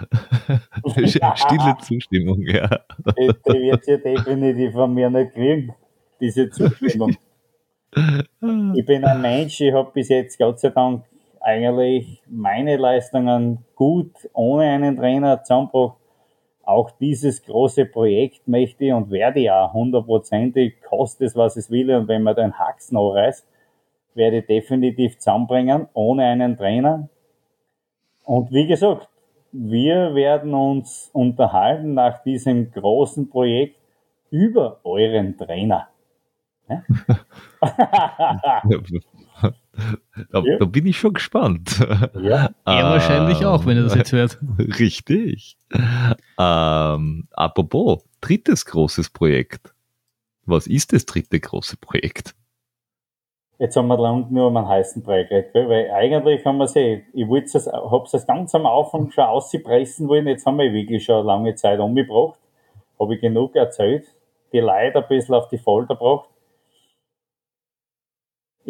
[laughs] Stille Zustimmung, ja. Die wird sie definitiv von mir nicht kriegen, diese Zustimmung. Ich bin ein Mensch, ich habe bis jetzt Gott sei Dank eigentlich meine Leistungen gut ohne einen Trainer zusammengebracht. Auch dieses große Projekt möchte ich und werde ja hundertprozentig, kostet es, was es will, und wenn man den Hax noch reißt, werde ich definitiv zusammenbringen, ohne einen Trainer. Und wie gesagt, wir werden uns unterhalten nach diesem großen Projekt über euren Trainer. [laughs] [laughs] Ja? da, da, bin ich schon gespannt. Ja, [laughs] er wahrscheinlich auch, wenn er das jetzt hört. [laughs] Richtig. Ähm, apropos, drittes großes Projekt. Was ist das dritte große Projekt? Jetzt haben wir lang nur um einen heißen Brei geredet, weil eigentlich haben wir sie, ich wollte es, hab's es ganz am Anfang schon auspressen wollen, jetzt haben wir wirklich schon eine lange Zeit umgebracht, habe ich genug erzählt, die Leute ein bisschen auf die Folter gebracht.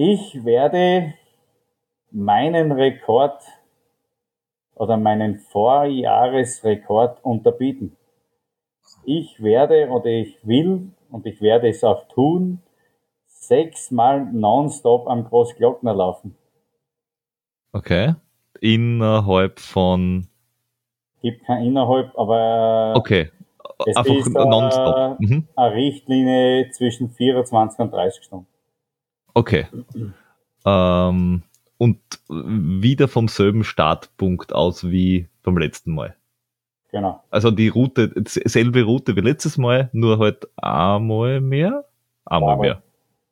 Ich werde meinen Rekord oder meinen Vorjahresrekord unterbieten. Ich werde oder ich will und ich werde es auch tun, sechsmal nonstop am Großglockner laufen. Okay. Innerhalb von. Gibt kein innerhalb, aber okay. es Einfach ist nonstop. Mhm. eine Richtlinie zwischen 24 und 30 Stunden. Okay. ähm, und wieder vom selben Startpunkt aus wie beim letzten Mal. Genau. Also die Route, selbe Route wie letztes Mal, nur halt einmal mehr? Einmal mehr.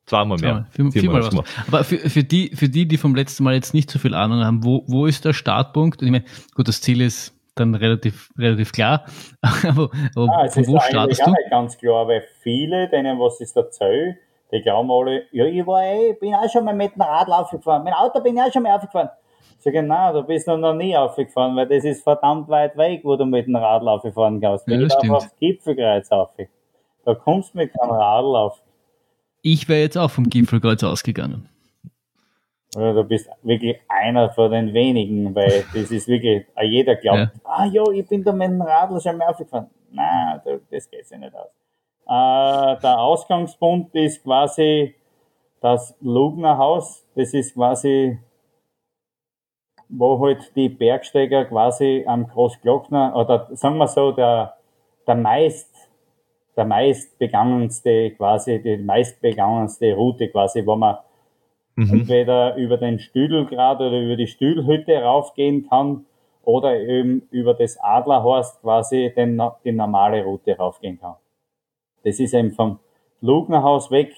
Zweimal mehr. Zweimal. Vier, viermal was. Aber für, für, die, für die, die vom letzten Mal jetzt nicht so viel Ahnung haben, wo, wo ist der Startpunkt? Ich meine, gut, das Ziel ist dann relativ, relativ klar. [laughs] aber, aber ah, von wo startest du? Nicht ganz klar, weil viele, denen was ist erzählt, die glauben alle, ja, ich war eh, bin auch schon mal mit dem Radl aufgefahren. Dem Auto bin ich auch schon mal aufgefahren. Ich sage, nein, du bist noch nie aufgefahren, weil das ist verdammt weit weg, wo du mit dem Radl aufgefahren kannst. Ja, ich auf aufs Gipfelkreuz auf. Da kommst du mit keinem Radl auf. Ich wäre jetzt auch vom Gipfelkreuz ausgegangen. Ja, du bist wirklich einer von den wenigen, weil das ist wirklich, jeder glaubt, ja. ah ja, ich bin da mit dem Radl schon mal aufgefahren. Nein, das geht sich nicht aus. Äh, der Ausgangspunkt ist quasi das Lugnerhaus. Das ist quasi, wo halt die Bergsteiger quasi am Großglockner, oder sagen wir so, der, der meist der meistbegangenste quasi, die meistbegangenste Route quasi, wo man mhm. entweder über den Stüdelgrad oder über die Stühlhütte raufgehen kann oder eben über das Adlerhorst quasi den, die normale Route raufgehen kann. Das ist eben vom Lugnerhaus weg.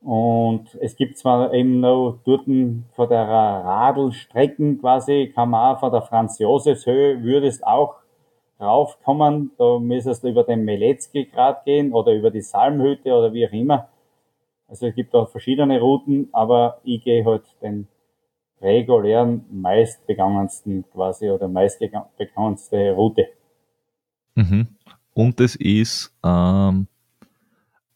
Und es gibt zwar eben noch dort von der Radelstrecken quasi, kann man auch von der Franz-Josefs-Höhe, würdest auch raufkommen, da müsstest du über den Meletzki-Grad gehen oder über die Salmhütte oder wie auch immer. Also es gibt auch verschiedene Routen, aber ich gehe halt den regulären, meistbegangensten quasi oder meistbegangenste Route. Mhm. Und es ist ähm,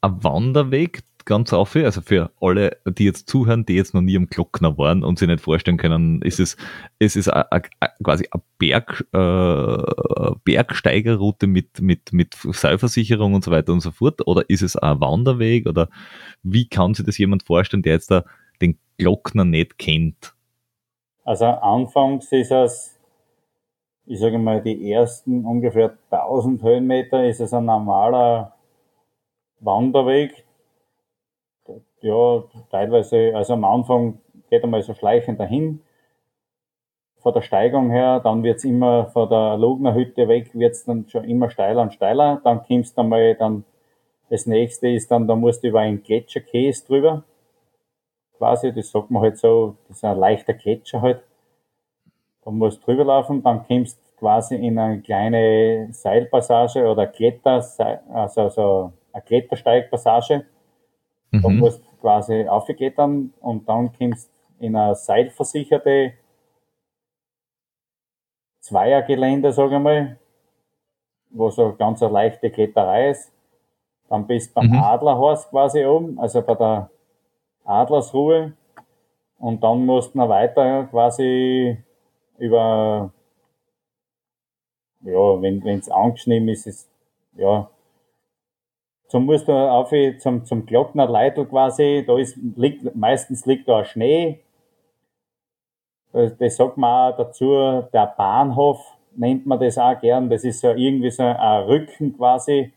ein Wanderweg, ganz auf, also für alle, die jetzt zuhören, die jetzt noch nie am Glockner waren und sich nicht vorstellen können, ist es, es ist a, a, a, quasi eine Berg, äh, Bergsteigerroute mit, mit, mit Seilversicherung und so weiter und so fort, oder ist es ein Wanderweg, oder wie kann sich das jemand vorstellen, der jetzt da den Glockner nicht kennt? Also anfangs ist es, ich sage mal, die ersten ungefähr 1000 Höhenmeter ist es ein normaler Wanderweg, ja, teilweise, also am Anfang geht einmal so schleichend dahin. Von der Steigung her, dann wird's immer von der Lugner Hütte weg, wird's dann schon immer steiler und steiler. Dann kommst du einmal dann, das nächste ist dann, da musst du über einen Gletscherkäse drüber. Quasi, das sagt man halt so, das ist ein leichter Gletscher halt. Da musst drüber laufen, dann kommst du quasi in eine kleine Seilpassage oder Kletter, also so eine Klettersteigpassage. Mhm. Da musst quasi aufklettern und dann kommst in eine seilversicherte Zweiergelände, sage ich mal, wo so ganz eine leichte Kletterei ist. Dann bist du beim mhm. Adlerhorst quasi oben, also bei der Adlersruhe. Und dann musst du noch weiter quasi über, ja, wenn es angeschnitten ist, ist, ja, zum musst du auf zum, zum Glockner Leitl quasi, da ist, liegt, meistens liegt da Schnee. Das, das sagt man auch dazu, der Bahnhof nennt man das auch gern. Das ist so irgendwie so ein Rücken quasi,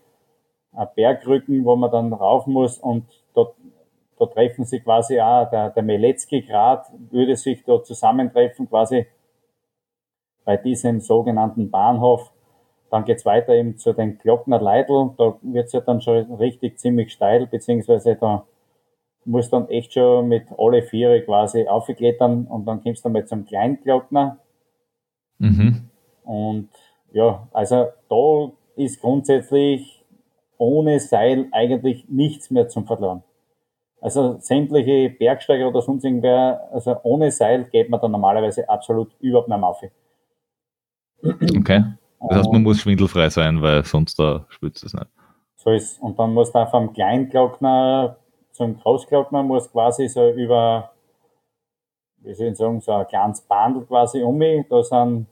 ein Bergrücken, wo man dann rauf muss und dort, da treffen sich quasi auch, der, der Meletzki-Grad würde sich da zusammentreffen quasi bei diesem sogenannten Bahnhof dann geht's weiter eben zu den Glockner Leitl. Da wird's ja dann schon richtig ziemlich steil, beziehungsweise da musst dann echt schon mit alle Viere quasi aufklettern und dann kommst du mal zum Kleinglockner. Mhm. Und ja, also da ist grundsätzlich ohne Seil eigentlich nichts mehr zum Verloren. Also sämtliche Bergsteiger oder sonst irgendwer, also ohne Seil geht man dann normalerweise absolut überhaupt nicht mehr auf. Okay. Das heißt, man muss schwindelfrei sein, weil sonst da spürt es nicht. So ist Und dann muss da vom Kleinglockner zum Großglockner muss quasi so über, wie soll ich sagen, so ein kleines Bandel quasi um mich. Da sind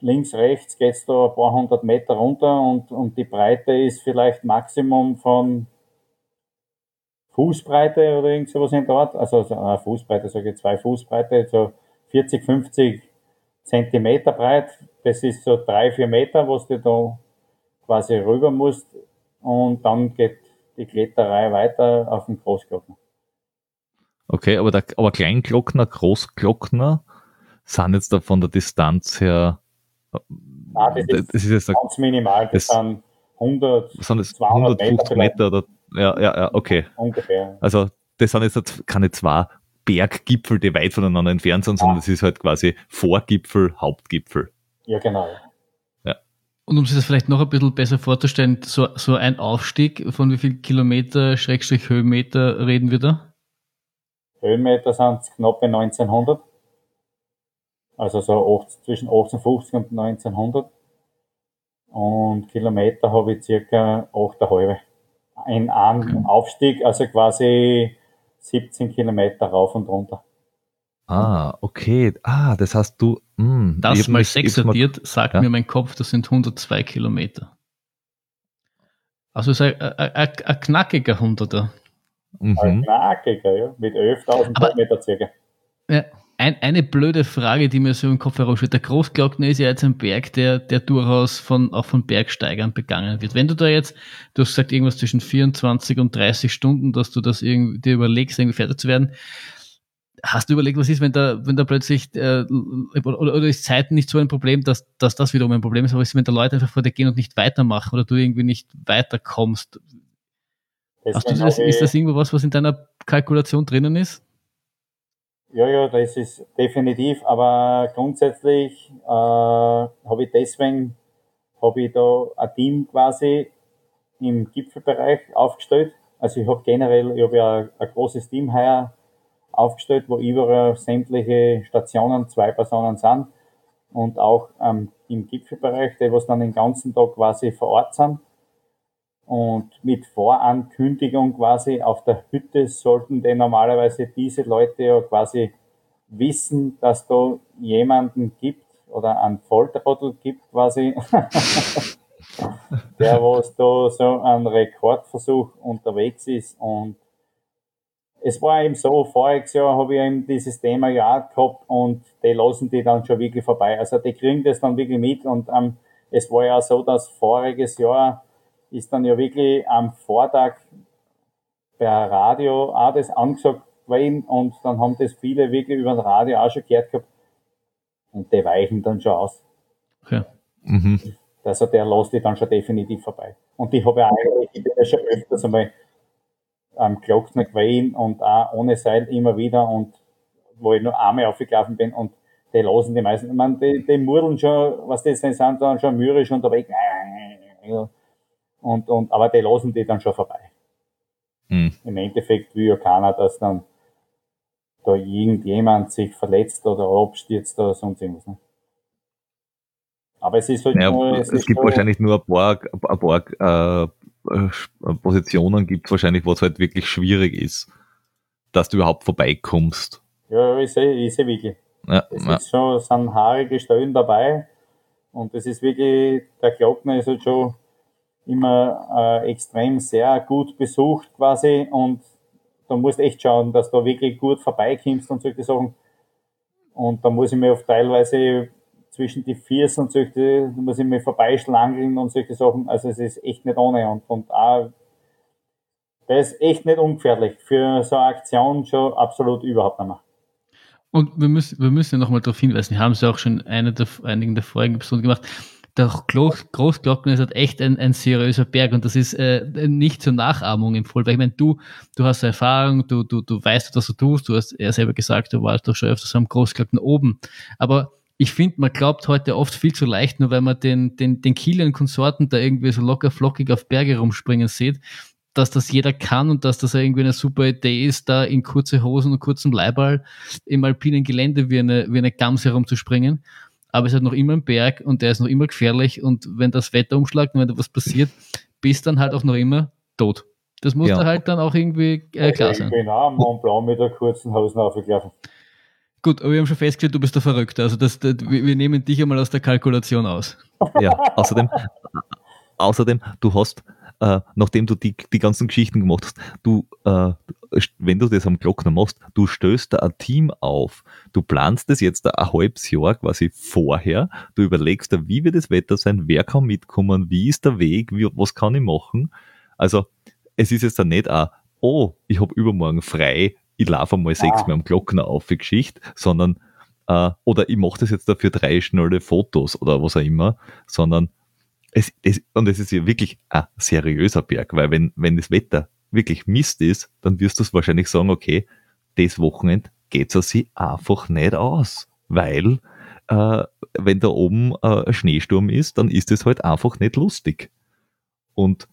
links, rechts geht's da ein paar hundert Meter runter und, und die Breite ist vielleicht Maximum von Fußbreite oder irgend sowas in dort. Also, also äh, Fußbreite, sage ich zwei Fußbreite, so 40, 50 Zentimeter breit. Das ist so drei, vier Meter, was du da quasi rüber musst. Und dann geht die Kletterei weiter auf den Großglockner. Okay, aber, der, aber Kleinglockner, Großglockner sind jetzt da von der Distanz her. Nein, das, ist das ist jetzt ganz minimal. Das, das sind 100, sind das 150 Meter, Meter oder, ja, ja, ja, okay. Ungefähr. Also, das sind jetzt keine zwei Berggipfel, die weit voneinander entfernt sind, sondern das ist halt quasi Vorgipfel, Hauptgipfel. Ja, genau. Ja. Und um sich das vielleicht noch ein bisschen besser vorzustellen, so, so ein Aufstieg, von wie viel Kilometer, Schrägstrich Höhenmeter reden wir da? Höhenmeter sind es knapp 1900. Also so 8, zwischen 1850 und 1900. Und Kilometer habe ich circa 8,5. In einem Aufstieg, also quasi 17 Kilometer rauf und runter. Ah, okay. Ah, das hast du. Mh, hm, das mal sechs sortiert, sagt ja? mir mein Kopf, das sind 102 Kilometer. Also ist ein, ein, ein, ein knackiger Hunderter. Mhm. Ein knackiger, ja, mit 11.000 Meter circa. Ja, ein, eine blöde Frage, die mir so im Kopf heraussteht. Der Großglockner ist ja jetzt ein Berg, der, der durchaus von, auch von Bergsteigern begangen wird. Wenn du da jetzt, du hast gesagt, irgendwas zwischen 24 und 30 Stunden, dass du das irgendwie dir überlegst, irgendwie fertig zu werden. Hast du überlegt, was ist, wenn da, wenn da plötzlich, äh, oder, oder ist Zeiten nicht so ein Problem, dass, dass das wiederum ein Problem ist, aber ist, wenn da Leute einfach vor dir gehen und nicht weitermachen oder du irgendwie nicht weiterkommst? Hast du das, ist das irgendwo was, was in deiner Kalkulation drinnen ist? Ja, ja, das ist definitiv, aber grundsätzlich äh, habe ich deswegen habe ich da ein Team quasi im Gipfelbereich aufgestellt. Also ich habe generell, ich habe ja ein, großes Team heuer aufgestellt, wo über sämtliche Stationen zwei Personen sind und auch ähm, im Gipfelbereich, die was dann den ganzen Tag quasi vor Ort sind. Und mit Vorankündigung quasi auf der Hütte sollten denn normalerweise diese Leute ja quasi wissen, dass da jemanden gibt oder einen Volltrottel gibt quasi, [laughs] der was da so einen Rekordversuch unterwegs ist. Und es war eben so, voriges Jahr habe ich eben dieses Thema ja gehabt und die lassen die dann schon wirklich vorbei. Also die kriegen das dann wirklich mit und ähm, es war ja so, dass voriges Jahr ist dann ja wirklich am Vortag per Radio auch das angesagt worden und dann haben das viele wirklich über das Radio auch schon gehört gehabt und die weichen dann schon aus. Ja. Mhm. Also der lässt die dann schon definitiv vorbei. Und ich habe ja eigentlich, ich bin ja schon öfters einmal am Glockner gewesen und auch ohne Seil immer wieder und wo ich nur einmal aufgelaufen bin und die lassen die meisten, ich meine, die, die murdeln schon, was die sind, dann schon mürrisch unterwegs. Und, und, aber die lassen die dann schon vorbei. Hm. Im Endeffekt will ja keiner, dass dann da irgendjemand sich verletzt oder abstürzt oder sonst irgendwas. Ne? Aber es ist halt naja, nur, es, es gibt so wahrscheinlich nur ein paar, ein paar äh, Positionen gibt es wahrscheinlich, wo es halt wirklich schwierig ist, dass du überhaupt vorbeikommst. Ja, ich sehe, ich sehe wirklich. Ja, es ja. ist schon, sind haarige Stellen dabei und es ist wirklich, der Glockner ist halt schon immer äh, extrem sehr gut besucht quasi und da musst echt schauen, dass du wirklich gut vorbeikommst und solche Sachen. Und da muss ich mir oft teilweise zwischen die Viers und solche, da muss ich mir vorbeischlangeln und solche Sachen. Also es ist echt nicht ohne und, und auch, das ist echt nicht ungefährlich. Für so eine Aktion schon absolut überhaupt nicht mehr. Und wir müssen, wir müssen ja nochmal darauf hinweisen, wir haben es ja auch schon eine der, einigen der vorigen Episoden gemacht der Großglockner ist halt echt ein, ein seriöser Berg und das ist äh, nicht zur Nachahmung empfohlen. Weil ich meine, du, du hast Erfahrung, du, du, du weißt, was du tust, du hast ja selber gesagt, du warst doch schon öfters am Großglockner oben. Aber ich finde, man glaubt heute oft viel zu leicht, nur weil man den, den, den Kilian Konsorten da irgendwie so locker flockig auf Berge rumspringen sieht, dass das jeder kann und dass das irgendwie eine super Idee ist, da in kurze Hosen und kurzem Leiball im alpinen Gelände wie eine, wie eine Gams herumzuspringen aber es ist halt noch immer ein Berg und der ist noch immer gefährlich und wenn das Wetter umschlägt und wenn da was passiert, bist dann halt auch noch immer tot. Das muss ja. da halt dann auch irgendwie äh, klar sein. Ich bin auch am Mont Blanc mit der kurzen Hosen aufgelaufen. Gut, aber wir haben schon festgestellt, du bist der Verrückte. Also das, das, wir nehmen dich einmal aus der Kalkulation aus. [laughs] Ja, außerdem, außerdem, du hast, äh, nachdem du die, die ganzen Geschichten gemacht hast, du, äh, wenn du das am Glockner machst, du stößt da ein Team auf. Du planst das jetzt ein halbes Jahr quasi vorher. Du überlegst da, wie wird das Wetter sein, wer kann mitkommen, wie ist der Weg, wie, was kann ich machen. Also, es ist jetzt dann nicht ein, oh, ich habe übermorgen frei, ich laufe mal sechs Mal am Glockner auf für Geschichte, sondern äh, oder ich mache das jetzt dafür drei schnelle Fotos oder was auch immer, sondern es, es, und es ist ja wirklich ein seriöser Berg, weil wenn, wenn das Wetter wirklich Mist ist, dann wirst du es wahrscheinlich sagen, okay, das Wochenende geht es sich einfach nicht aus, weil äh, wenn da oben äh, ein Schneesturm ist, dann ist es halt einfach nicht lustig. Und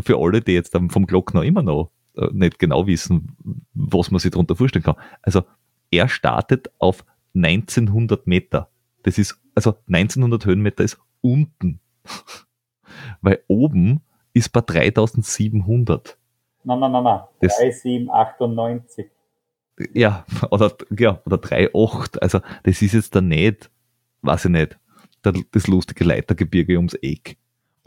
für alle, die jetzt vom Glockner immer noch äh, nicht genau wissen, was man sich darunter vorstellen kann. Also er startet auf 1900 Meter. Das ist, also 1900 Höhenmeter ist unten. [laughs] Weil oben ist bei 3700. Nein, nein, nein, nein. 3798. Ja, oder, ja, oder 3,8. Also, das ist jetzt da nicht, weiß ich nicht, das lustige Leitergebirge ums Eck.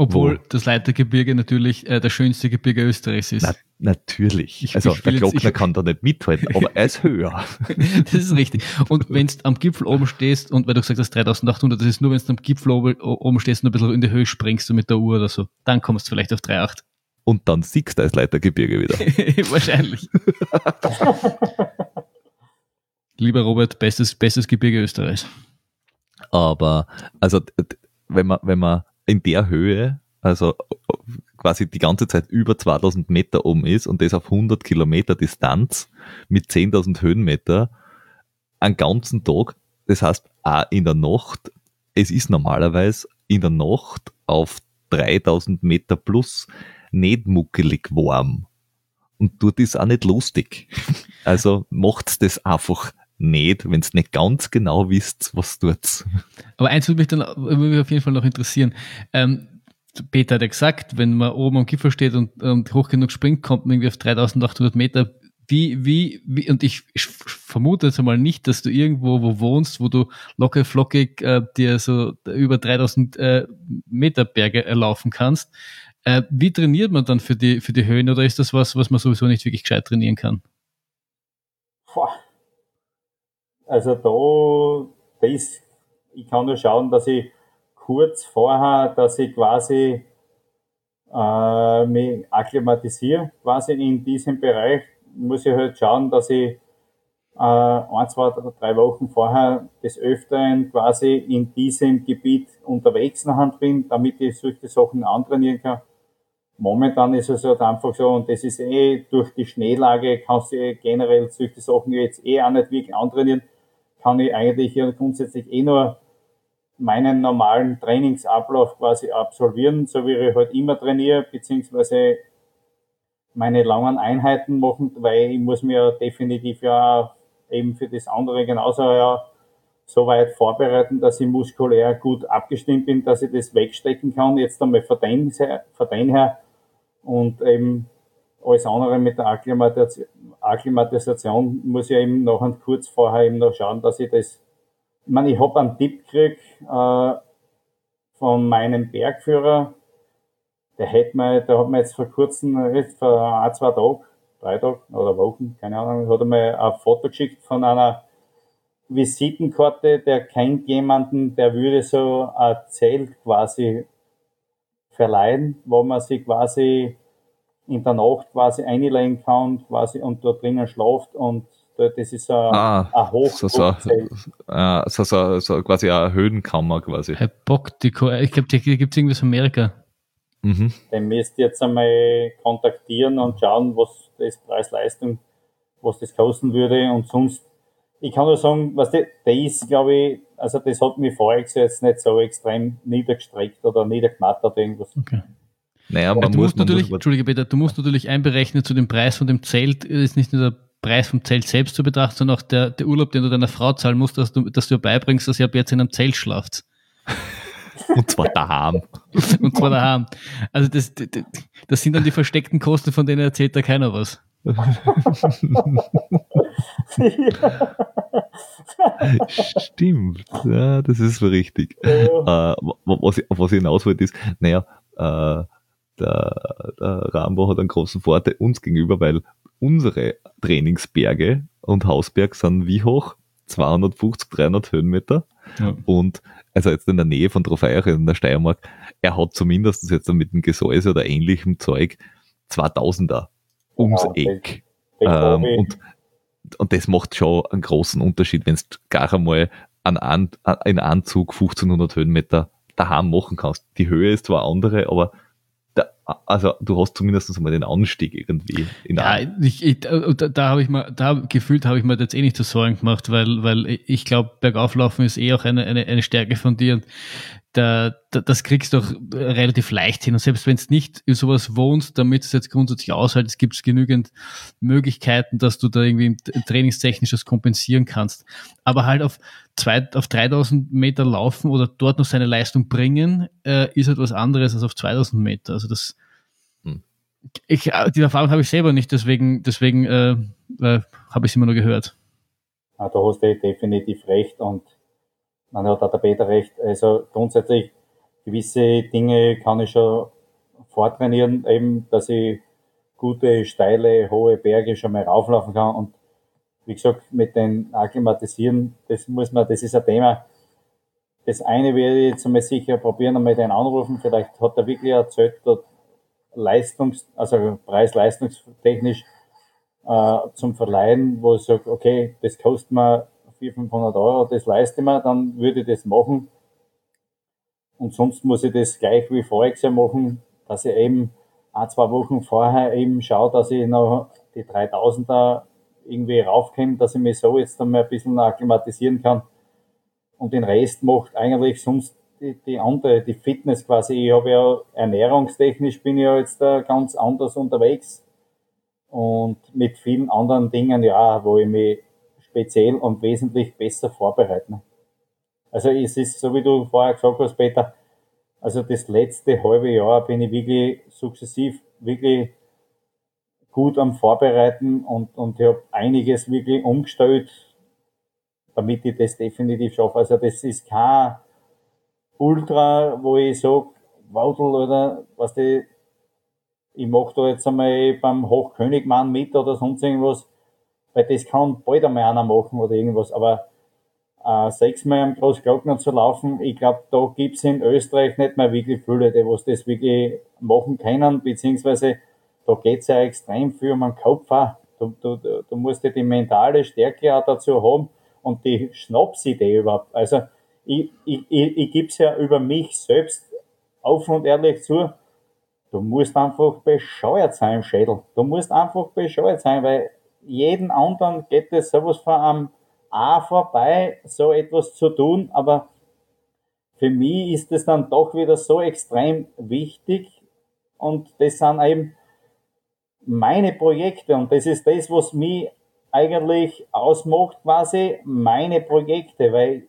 Obwohl Wo? das Leitergebirge natürlich äh, das schönste Gebirge Österreichs ist. Na, natürlich. Ich, also ich der Glockner jetzt, kann da nicht mithalten, aber er ist höher. [laughs] das ist richtig. Und wenn du am Gipfel oben stehst und weil du gesagt hast 3800, das ist nur, wenn du am Gipfel oben stehst und ein bisschen in die Höhe springst du mit der Uhr oder so, dann kommst du vielleicht auf 3,8. Und dann siegst du als Leitergebirge wieder. [laughs] Wahrscheinlich. [laughs] Lieber Robert, bestes, bestes Gebirge Österreichs. Aber, also, wenn man, wenn man in der Höhe, also quasi die ganze Zeit über 2000 Meter oben ist und das auf 100 Kilometer Distanz mit 10.000 Höhenmeter, einen ganzen Tag, das heißt auch in der Nacht, es ist normalerweise in der Nacht auf 3000 Meter plus nicht muckelig warm. Und dort ist auch nicht lustig. Also macht's das einfach nicht, wenn es nicht ganz genau wisst, was tut's. Aber eins würde mich dann würde mich auf jeden Fall noch interessieren. Ähm, Peter hat ja gesagt, wenn man oben am Gipfel steht und, und hoch genug springt, kommt man irgendwie auf 3800 Meter. Wie, wie, wie, und ich, ich vermute jetzt einmal nicht, dass du irgendwo wo wohnst, wo du locker flockig äh, dir so über 3000 äh, Meter Berge erlaufen kannst. Äh, wie trainiert man dann für die, für die Höhen oder ist das was, was man sowieso nicht wirklich gescheit trainieren kann? Boah, also da, das, ich kann nur schauen, dass ich kurz vorher, dass ich quasi äh, mich akklimatisiere, quasi in diesem Bereich, muss ich halt schauen, dass ich äh, ein, zwei, drei Wochen vorher des Öfteren quasi in diesem Gebiet unterwegs nachher bin, damit ich solche Sachen antrainieren kann. Momentan ist es halt einfach so, und das ist eh durch die Schneelage, kannst du eh generell solche Sachen jetzt eh auch nicht wirklich antrainieren kann ich eigentlich ja grundsätzlich eh nur meinen normalen Trainingsablauf quasi absolvieren, so wie ich halt immer trainiere, beziehungsweise meine langen Einheiten machen, weil ich muss mir definitiv ja eben für das andere genauso ja so weit vorbereiten, dass ich muskulär gut abgestimmt bin, dass ich das wegstecken kann, jetzt einmal von dem her, her. Und eben alles andere mit der Akklimatisation muss ich eben noch und kurz vorher eben noch schauen, dass ich das, ich meine, ich habe einen Tipp gekriegt äh, von meinem Bergführer, der hat mir, der hat mir jetzt vor kurzem, vor ein, zwei Tagen, drei Tagen oder Wochen, keine Ahnung, hat er mir ein Foto geschickt von einer Visitenkarte, der kennt jemanden, der würde so ein Zelt quasi verleihen, wo man sich quasi in der Nacht quasi einlegen kann quasi und dort drinnen schlaft und das ist ein, ah, ein Hoch so, so, so, so, so, quasi eine Höhenkammer quasi. Die, ich glaube, die gibt es irgendwie aus Amerika. Mhm. Den müsst ihr jetzt einmal kontaktieren und schauen, was das Preis-Leistung, was das kosten würde und sonst, ich kann nur sagen, was das, das ist, glaube ich, also das hat mich vorher jetzt nicht so extrem niedergestreckt oder niedergemattert irgendwas. Okay. Naja, man du muss, musst man natürlich, muss, Entschuldige bitte, du musst natürlich einberechnen zu dem Preis von dem Zelt, ist nicht nur der Preis vom Zelt selbst zu betrachten, sondern auch der, der Urlaub, den du deiner Frau zahlen musst, dass du, dass du beibringst, dass ihr ab jetzt in einem Zelt schlaft. [laughs] Und zwar daheim. [laughs] Und zwar daheim. Also das, das, das sind dann die versteckten Kosten, von denen erzählt da keiner was. [laughs] Stimmt, ja, das ist so richtig. Ja. Äh, was, ich, was ich hinaus wollte ist, naja, äh, der, der Rambo hat einen großen Vorteil uns gegenüber, weil unsere Trainingsberge und Hausberg sind wie hoch? 250, 300 Höhenmeter. Ja. Und also jetzt in der Nähe von Trofeiere in der Steiermark, er hat zumindest jetzt mit dem Gesäuse oder ähnlichem Zeug 2000er ums ja, Eck. Ähm, und, und das macht schon einen großen Unterschied, wenn du gar einmal einen, An einen Anzug 1500 Höhenmeter daheim machen kannst. Die Höhe ist zwar andere, aber da, also du hast zumindest einmal den Anstieg irgendwie. In ja, ich, ich, da, da habe ich mal, da gefühlt habe ich mir jetzt eh nicht so Sorgen gemacht, weil, weil ich glaube, Bergauflaufen ist eh auch eine, eine, eine Stärke von dir. Und da, da, das kriegst du auch relativ leicht hin. Und selbst wenn es nicht in sowas wohnst, damit es jetzt grundsätzlich aushält, es gibt genügend Möglichkeiten, dass du da irgendwie trainingstechnisch das kompensieren kannst. Aber halt auf, zwei, auf 3000 Meter laufen oder dort noch seine Leistung bringen, äh, ist etwas anderes als auf 2000 Meter. Also das. Ich, äh, die Erfahrung habe ich selber nicht, deswegen, deswegen äh, äh, habe ich es immer nur gehört. Ja, da hast du definitiv recht und man hat auch der Peter recht. Also grundsätzlich gewisse Dinge kann ich schon vortrainieren, eben, dass ich gute, steile, hohe Berge schon mal rauflaufen kann. Und wie gesagt, mit den Akklimatisieren, das muss man, das ist ein Thema. Das eine werde ich jetzt einmal sicher probieren, einmal den anrufen. Vielleicht hat er wirklich erzählt, dort Leistungs-, also preis-leistungstechnisch, äh, zum Verleihen, wo ich sage, okay, das kostet mir 400, 500 Euro, das leiste mir, dann würde ich das machen. Und sonst muss ich das gleich wie voriges Jahr machen, dass ich eben ein, zwei Wochen vorher eben schaue, dass ich noch die 3000er irgendwie raufkomme, dass ich mich so jetzt einmal ein bisschen akklimatisieren kann. Und den Rest macht eigentlich sonst die, die andere, die Fitness quasi. Ich habe ja ernährungstechnisch bin ich ja jetzt da ganz anders unterwegs. Und mit vielen anderen Dingen, ja, wo ich mich speziell und wesentlich besser vorbereiten. Also es ist, so wie du vorher gesagt hast, Peter, also das letzte halbe Jahr bin ich wirklich sukzessiv wirklich gut am Vorbereiten und, und ich habe einiges wirklich umgestellt, damit ich das definitiv schaffe. Also das ist kein Ultra, wo ich sage, Waudel oder was die, ich mache da jetzt einmal beim Hochkönigmann mit oder sonst irgendwas weil das kann bald einmal einer machen oder irgendwas, aber äh, sechsmal am Großglockner zu laufen, ich glaube, da gibt's in Österreich nicht mehr wirklich viele, die was das wirklich machen können, beziehungsweise da geht's ja extrem viel um den Kopf auch. Du, du, du musst ja die mentale Stärke auch dazu haben und die Schnapsidee überhaupt. Also ich, ich, ich, ich gebe ja über mich selbst offen und ehrlich zu, du musst einfach bescheuert sein, Schädel. Du musst einfach bescheuert sein, weil jeden anderen geht es sowas von einem A vorbei, so etwas zu tun, aber für mich ist es dann doch wieder so extrem wichtig. Und das sind eben meine Projekte. Und das ist das, was mich eigentlich ausmacht, quasi meine Projekte, weil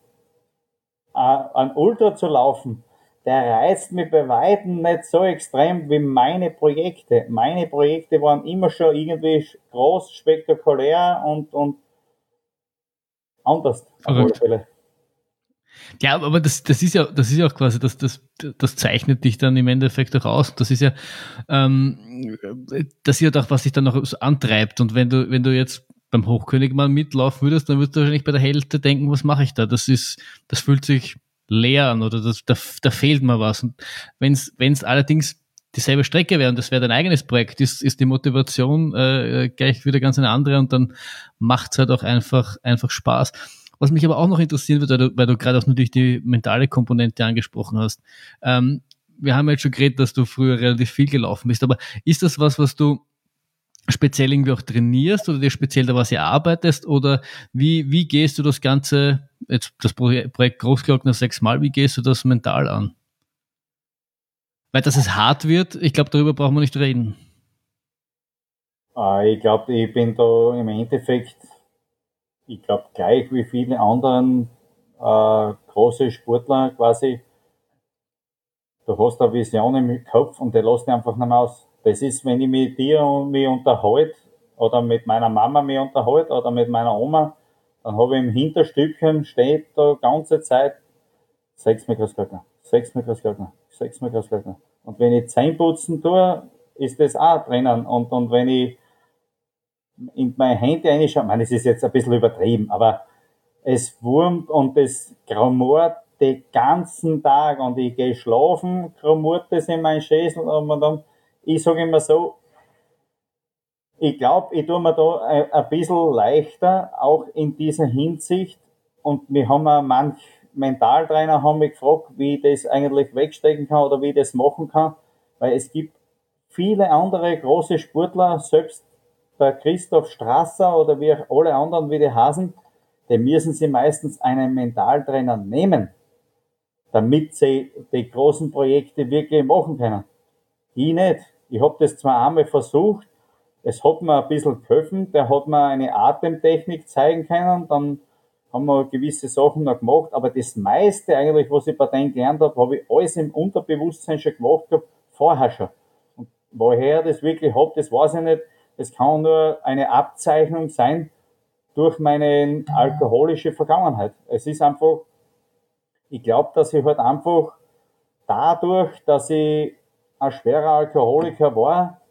äh, ein Ultra zu laufen, der reizt mich bei Weitem nicht so extrem wie meine Projekte. Meine Projekte waren immer schon irgendwie groß, spektakulär und, und anders. Ja, aber das, das ist ja, das ist ja auch quasi, das, das, das zeichnet dich dann im Endeffekt auch aus. Das ist ja, ähm, das ist ja doch, was dich dann noch antreibt. Und wenn du, wenn du jetzt beim Hochkönig mal mitlaufen würdest, dann würdest du wahrscheinlich bei der Hälfte denken, was mache ich da? Das ist, das fühlt sich leeren oder das, da, da fehlt mir was. Und wenn es allerdings dieselbe Strecke wäre und das wäre dein eigenes Projekt, ist, ist die Motivation äh, gleich wieder ganz eine andere und dann macht es halt auch einfach, einfach Spaß. Was mich aber auch noch interessieren wird, weil du, weil du gerade auch natürlich die mentale Komponente angesprochen hast. Ähm, wir haben jetzt schon geredet, dass du früher relativ viel gelaufen bist, aber ist das was, was du speziell irgendwie auch trainierst oder dir speziell da was erarbeitest oder wie, wie gehst du das Ganze, jetzt das Projekt Großglockner sechsmal, wie gehst du das mental an? Weil dass es hart wird, ich glaube, darüber brauchen wir nicht reden. Ah, ich glaube, ich bin da im Endeffekt, ich glaube, gleich wie viele anderen äh, große Sportler quasi, du hast eine Vision im Kopf und der lässt dich einfach nicht mehr aus. Das ist, wenn ich mit dir und mich unterhalte oder mit meiner Mama mich unterhalte oder mit meiner Oma, dann habe ich im Hinterstückchen steht da ganze Zeit sechs Mikrosglockner, sechs Mikrosglockner, sechs Mikrosglockner. Und wenn ich Zähne putzen tue, ist das auch drinnen. Und, und wenn ich in meine Hände reinschaue, meine, das ist jetzt ein bisschen übertrieben, aber es wurmt und es graumort den ganzen Tag und ich gehe schlafen, graumort das in meinen Schäsel und dann, ich sage immer so, ich glaube, ich tue mir da ein, ein bisschen leichter, auch in dieser Hinsicht. Und wir haben auch manch Mentaltrainer haben mich gefragt, wie ich das eigentlich wegstecken kann oder wie ich das machen kann. Weil es gibt viele andere große Sportler, selbst der Christoph Strasser oder wie auch alle anderen wie die Hasen, die müssen sie meistens einen Mentaltrainer nehmen, damit sie die großen Projekte wirklich machen können. Ich nicht. Ich habe das zwar einmal versucht, es hat mir ein bisschen geholfen, der hat mir eine Atemtechnik zeigen können, dann haben wir gewisse Sachen noch gemacht, aber das meiste eigentlich, was ich bei denen gelernt habe, habe ich alles im Unterbewusstsein schon gemacht gehabt, vorher schon. Und woher das wirklich habe, das weiß ich nicht. Es kann nur eine Abzeichnung sein durch meine alkoholische Vergangenheit. Es ist einfach, ich glaube, dass ich halt einfach dadurch, dass ich ein schwerer Alkoholiker war,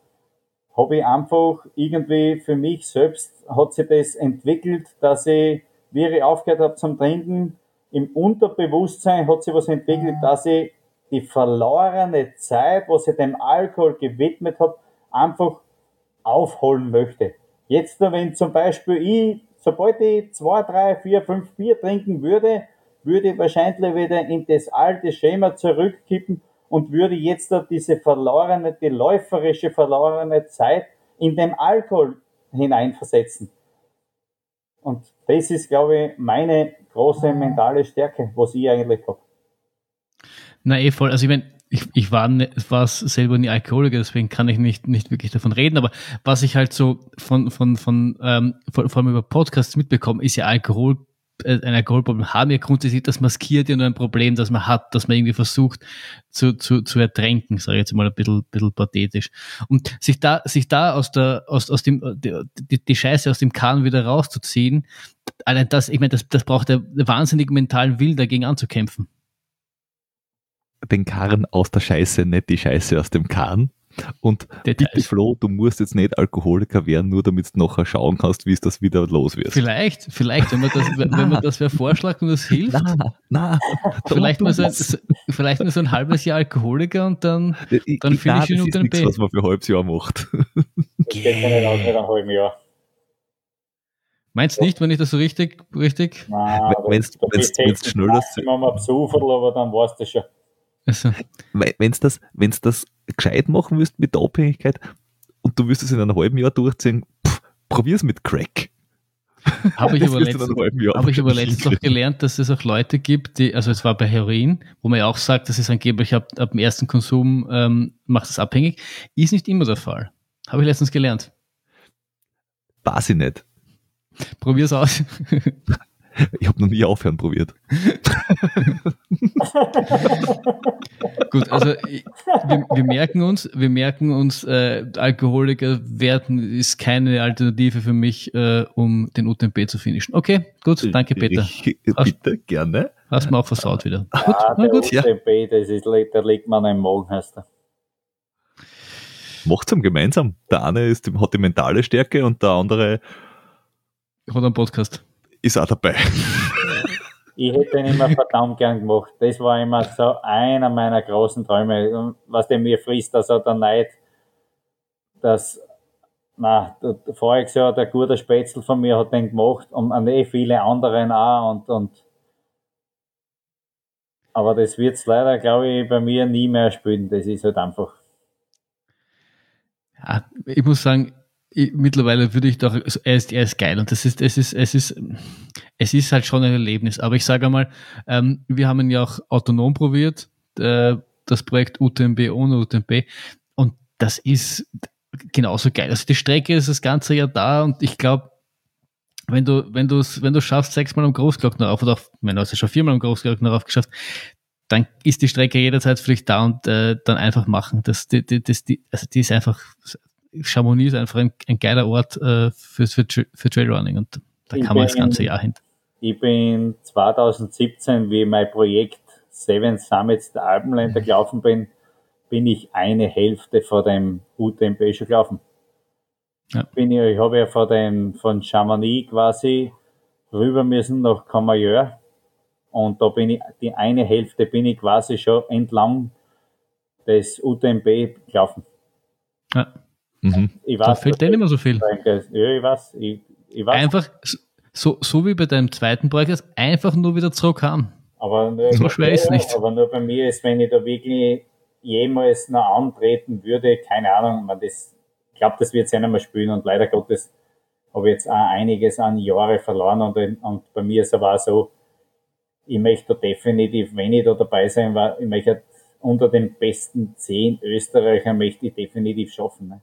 habe ich einfach irgendwie für mich selbst hat sich das entwickelt, dass ich, wie ich aufgehört habe zum Trinken, im Unterbewusstsein hat sich was entwickelt, dass ich die verlorene Zeit, was ich dem Alkohol gewidmet habe, einfach aufholen möchte. Jetzt, wenn zum Beispiel ich, sobald ich zwei, drei, vier, fünf Bier trinken würde, würde ich wahrscheinlich wieder in das alte Schema zurückkippen und würde jetzt diese verlorene, die läuferische verlorene Zeit in den Alkohol hineinversetzen. Und das ist, glaube ich, meine große mentale Stärke, was ich eigentlich habe. Na eh voll. Also ich meine, ich, ich war, ne, war selber nie Alkoholiker, deswegen kann ich nicht, nicht wirklich davon reden, aber was ich halt so von, von, von, ähm, vor, vor allem über Podcasts mitbekomme, ist ja Alkohol ein Alkoholproblem haben ja grundsätzlich, das maskiert ja nur ein Problem, das man hat, das man irgendwie versucht zu, zu, zu ertränken, sage ich jetzt mal ein bisschen, bisschen pathetisch. Und sich da, sich da aus der, aus, aus dem, die, die Scheiße aus dem Kahn wieder rauszuziehen, allein das, ich meine, das, das braucht ja wahnsinnig mentalen Willen, dagegen anzukämpfen. Den Karren aus der Scheiße, nicht die Scheiße aus dem Kahn. Und Details. bitte Flo, du musst jetzt nicht Alkoholiker werden, nur damit du nachher schauen kannst, wie es das wieder los wird. Vielleicht, vielleicht, wenn man das, wenn man [laughs] das wer vorschlägt und das hilft. Na, na, vielleicht, mal so ein, vielleicht mal so ein halbes Jahr Alkoholiker und dann, dann finde ich ihn unter den Bett. was man für ein halbes Jahr macht. Das geht nicht aus mit einem halben Jahr. Meinst du nicht, wenn ich das so richtig, richtig? Nein, wenn es schneller ist. Ich mache mal aber dann weißt du schon. Also. Wenn du das, wenn's das gescheit machen willst mit der Abhängigkeit und du wirst es in einem halben Jahr durchziehen, probier es mit Crack. Habe ich, aber letztens, hab ich aber letztens noch gelernt, dass es auch Leute gibt, die, also es war bei Heroin, wo man ja auch sagt, dass es angeblich ab, ab dem ersten Konsum ähm, macht es abhängig, ist nicht immer der Fall. Habe ich letztens gelernt. Weiß ich nicht. Probier's aus. [laughs] Ich habe noch nie aufhören probiert. [laughs] Gut, also wir, wir, merken uns, wir merken uns, äh, Alkoholiker werden ist keine Alternative für mich, äh, um den UTMP zu finishen. Okay, gut, danke Peter. Ich, bitte, gerne. Hast du auch versaut wieder. Ah, gut, ah, der gut. UTMP, ja. das ist, der liegt man im Morgen, heißt er. Macht's am gemeinsam. Der eine ist, hat die mentale Stärke und der andere hat einen Podcast ist auch dabei. Ich hätte ihn immer verdammt gern gemacht. Das war immer so einer meiner großen Träume. Was der mir frisst, also der Neid, dass, na, voriges Jahr der gute Spätzl von mir hat den gemacht und an eh viele anderen auch und, und, aber das wird es leider, glaube ich, bei mir nie mehr spielen. Das ist halt einfach. Ja, ich muss sagen, mittlerweile würde ich doch, also er ist, er ist geil und das ist, es ist, es ist, es ist halt schon ein Erlebnis. Aber ich sage einmal, ähm, wir haben ihn ja auch autonom probiert, äh, das Projekt UTMB ohne UTMB und das ist genauso geil. Also die Strecke ist das ganze Jahr da und ich glaube, wenn du, wenn du es, wenn du schaffst, sechsmal am Großglockner auf oder auf, wenn du hast ja schon viermal am Großglockner auf geschafft, dann ist die Strecke jederzeit für dich da und äh, dann einfach machen. Das, die, die, das, die, also die ist einfach Chamonix ist einfach ein, ein geiler Ort äh, für, für, für Trailrunning und Da kann man das ganze Jahr hin. Ich bin 2017, wie mein Projekt Seven Summits der Alpenländer mhm. gelaufen bin, bin ich eine Hälfte vor dem UTMB schon gelaufen. Ja. Bin ich, ich habe ja von, dem, von Chamonix quasi rüber müssen nach Comayeur und da bin ich, die eine Hälfte bin ich quasi schon entlang des UTMB gelaufen. Ja. Mhm. Ich weiß, da fehlt nicht mehr so viel. Ja, ich weiß, ich, ich weiß. Einfach, so, so wie bei deinem zweiten Projekt, einfach nur wieder zurückhaben. Aber nur, so schwer ist nicht. Aber nur bei mir ist, wenn ich da wirklich jemals noch antreten würde, keine Ahnung, man das, ich glaube, das wird es ja nicht mehr spielen und leider Gottes habe ich jetzt auch einiges an Jahre verloren und, und bei mir ist aber auch so, ich möchte da definitiv, wenn ich da dabei sein war, ich möchte unter den besten zehn Österreichern möchte ich definitiv schaffen. Ne?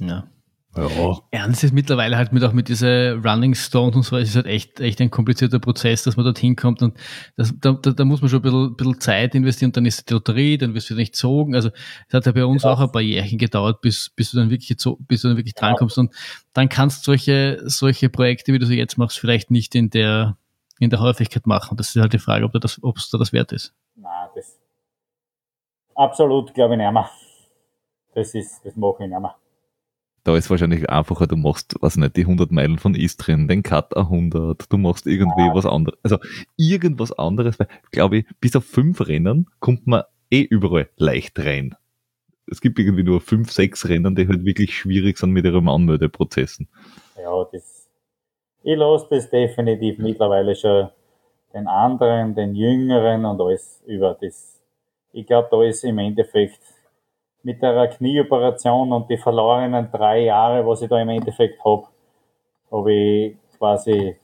Ja. Ja. Ernst ist mittlerweile halt mit auch mit dieser Running Stones und so, es ist halt echt, echt ein komplizierter Prozess, dass man dorthin kommt und das, da, da, da muss man schon ein bisschen, bisschen Zeit investieren, dann ist die Lotterie, dann wirst du nicht gezogen. Also es hat ja bei uns ja. auch ein paar Jährchen gedauert, bis, bis du dann wirklich bis du dann wirklich drankommst. Ja. Und dann kannst du solche, solche Projekte, wie du sie jetzt machst, vielleicht nicht in der, in der Häufigkeit machen. Das ist halt die Frage, ob das, ob es da das wert ist. Nein, das absolut glaube ich nicht mehr. Das ist, das mache ich nicht mehr da ist wahrscheinlich einfacher, du machst, was nicht, die 100 Meilen von Istrien, den Cut 100, du machst irgendwie ja. was anderes, also irgendwas anderes, weil, glaube ich, bis auf fünf Rennen kommt man eh überall leicht rein. Es gibt irgendwie nur fünf, sechs Rennen, die halt wirklich schwierig sind mit ihren Anmeldeprozessen. Ja, das, ich lasse das definitiv mittlerweile schon den anderen, den Jüngeren und alles über das. Ich glaube, da ist im Endeffekt mit der Knieoperation und die verlorenen drei Jahre, was ich da im Endeffekt habe, habe ich quasi,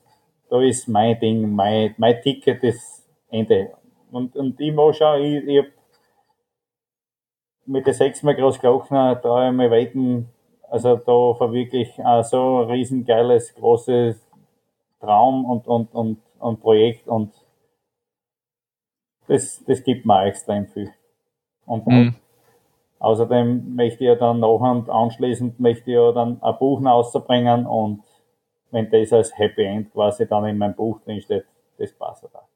da ist mein Ding, mein, mein Ticket ist Ende. Und, und ich muss schon, ich, ich hab mit den sechsmal Großglockner da einmal weiten, also da verwirklich auch so ein riesengeiles, großes Traum und, und, und, und Projekt und das, das gibt mir auch extrem viel. Und, mhm. Außerdem möchte ich ja dann noch und anschließend möchte ich ja dann ein Buch rauszubringen und wenn das als Happy End quasi dann in meinem Buch drin steht, das passt da.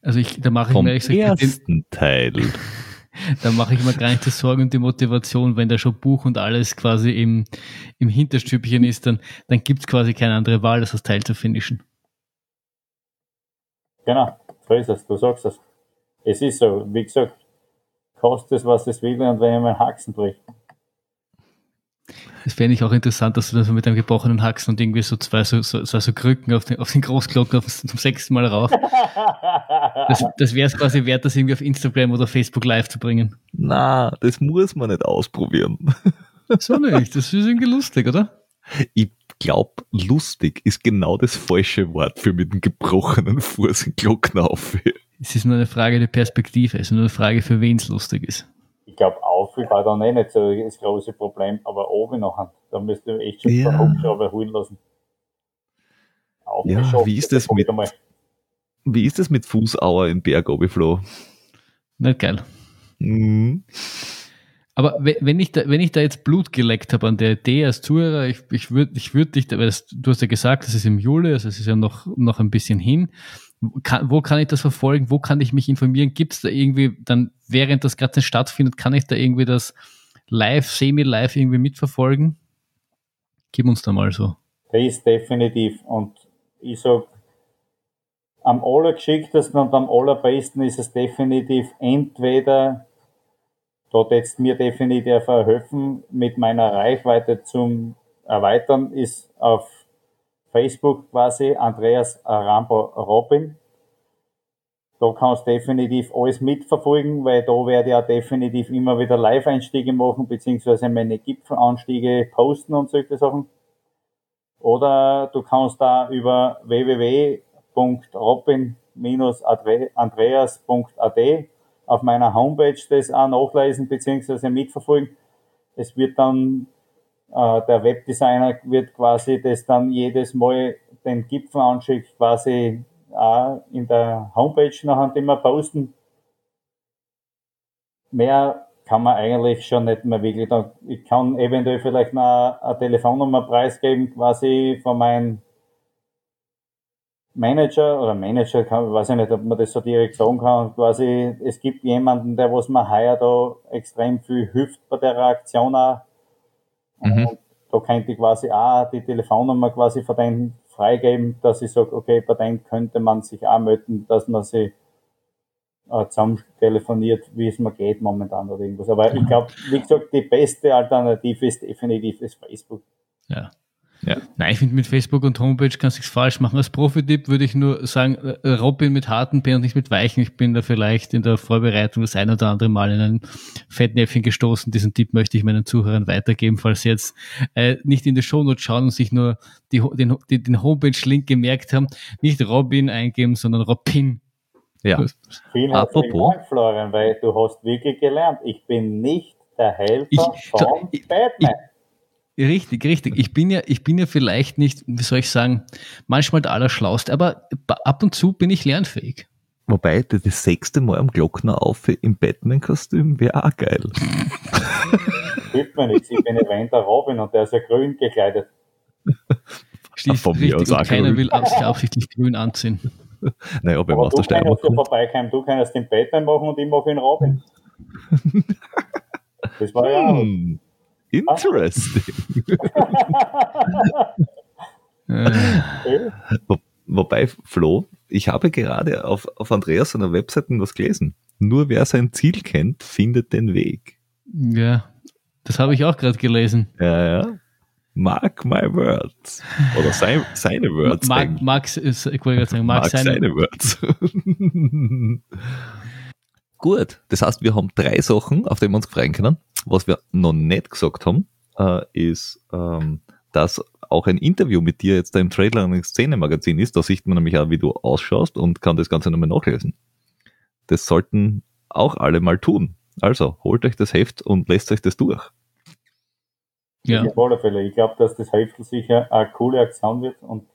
Also ich, da mache ich mir ehrlich gesagt ersten Teil. [laughs] da mache ich mir gar nicht die Sorgen und die Motivation, wenn da schon Buch und alles quasi im, im Hinterstübchen ist, dann, dann gibt es quasi keine andere Wahl, als das Teil zu finishen. Genau, so ist es, du sagst es. Es ist so, wie gesagt, kostet es, was es will, und wenn ich meinen Haxen bricht. Das fände ich auch interessant, dass du dann so mit einem gebrochenen Haxen und irgendwie so zwei so, so, so, so Krücken auf den, auf den Großglocken auf, zum sechsten Mal rauf. Das, das wäre es quasi wert, das irgendwie auf Instagram oder Facebook live zu bringen. Na, das muss man nicht ausprobieren. So nicht, das ist irgendwie lustig, oder? Ich glaube, lustig ist genau das falsche Wort für mit dem gebrochenen Fuß in Glocken auf. Es ist nur eine Frage der Perspektive, es ist nur eine Frage, für wen es lustig ist. Ich glaube, auf war dann eh nicht so das große Problem, aber oben noch, da müsst ihr echt schon ja. Hubschrauber holen lassen. Auf ja, wie ist das mit, wie ist das mit Fußauer in Bergobiflow? Nicht geil. Mhm. Aber wenn ich da, wenn ich da jetzt Blut geleckt habe an der Idee als Zuhörer, ich, ich würde ich würd dich, weil das, du hast ja gesagt, das ist im Juli, also es ist ja noch, noch ein bisschen hin. Kann, wo kann ich das verfolgen? Wo kann ich mich informieren? Gibt es da irgendwie dann, während das gerade stattfindet, kann ich da irgendwie das live, semi-live irgendwie mitverfolgen? Gib uns da mal so. Das ist definitiv. Und ich sag, am allergeschicktesten und am allerbesten ist es definitiv entweder dort jetzt mir definitiv helfen, mit meiner Reichweite zum Erweitern, ist auf Facebook quasi Andreas Rambo Robin. Da kannst du definitiv alles mitverfolgen, weil da werde ich auch definitiv immer wieder Live-Einstiege machen, beziehungsweise meine Gipfelanstiege posten und solche Sachen. Oder du kannst da über www.robin-andreas.at auf meiner Homepage das auch nachlesen bzw. mitverfolgen. Es wird dann, der Webdesigner wird quasi das dann jedes Mal den Gipfelanstieg quasi auch in der Homepage nachher immer posten. Mehr kann man eigentlich schon nicht mehr wirklich, ich kann eventuell vielleicht noch eine Telefonnummer preisgeben, quasi von meinem Manager oder Manager, kann, weiß ich nicht, ob man das so direkt sagen kann, quasi, es gibt jemanden, der was mir heuer da extrem viel hilft bei der Reaktion auch. Mhm. Und da könnte ich quasi auch die Telefonnummer quasi von denen freigeben, dass ich sage, okay, bei denen könnte man sich auch melden, dass man sich äh, zusammen telefoniert, wie es mir geht momentan oder irgendwas. Aber ich glaube, wie gesagt, die beste Alternative ist definitiv das Facebook. Ja. Ja. Nein, ich finde mit Facebook und Homepage kannst du nichts falsch machen. Als Profi-Tipp würde ich nur sagen, äh, Robin mit harten P und nicht mit weichen. Ich bin da vielleicht in der Vorbereitung das ein oder andere Mal in ein Fettnäpfchen gestoßen. Diesen Tipp möchte ich meinen Zuhörern weitergeben, falls sie jetzt äh, nicht in die Shownotes schauen und sich nur die, den, den Homepage-Link gemerkt haben. Nicht Robin eingeben, sondern Robin. Ja. Vielen herzlichen Dank, Florian, weil du hast wirklich gelernt. Ich bin nicht der Helfer ich, von ich, Batman. Ich, Richtig, richtig. Ich bin ja, ich bin ja vielleicht nicht, wie soll ich sagen, manchmal der Allerschlauste, aber ab und zu bin ich lernfähig. Wobei, das sechste Mal am Glockner auf im Batman-Kostüm wäre auch geil. [laughs] Hilft mir nichts, ich bin ein der Robin und der ist ja grün gekleidet. Stief, Von richtig, und keiner grün. will sich absichtlich grün anziehen. [laughs] Naja, beim Aber du kannst ja vorbeikommen, du kannst den Batman machen und ich mache den Robin. [laughs] Das war ja auch. Hm. Interesting. [laughs] Wo, wobei, Flo, ich habe gerade auf, auf Andreas seiner Webseite was gelesen. Nur wer sein Ziel kennt, findet den Weg. Ja, das habe ich auch gerade gelesen. Ja, ja. Mark my words. Oder sein, seine Words. Mark, Max ist, ich wollte gerade sagen, Mark, Mark seine, seine Words. [laughs] Gut, das heißt, wir haben drei Sachen, auf die wir uns freuen können. Was wir noch nicht gesagt haben, äh, ist, ähm, dass auch ein Interview mit dir jetzt da im Trailer und Szene-Magazin ist. Da sieht man nämlich auch, wie du ausschaust und kann das Ganze nochmal nachlesen. Das sollten auch alle mal tun. Also, holt euch das Heft und lest euch das durch. Ja. Auf alle Fälle. Ich glaube, dass das Heft sicher eine coole Aktion wird und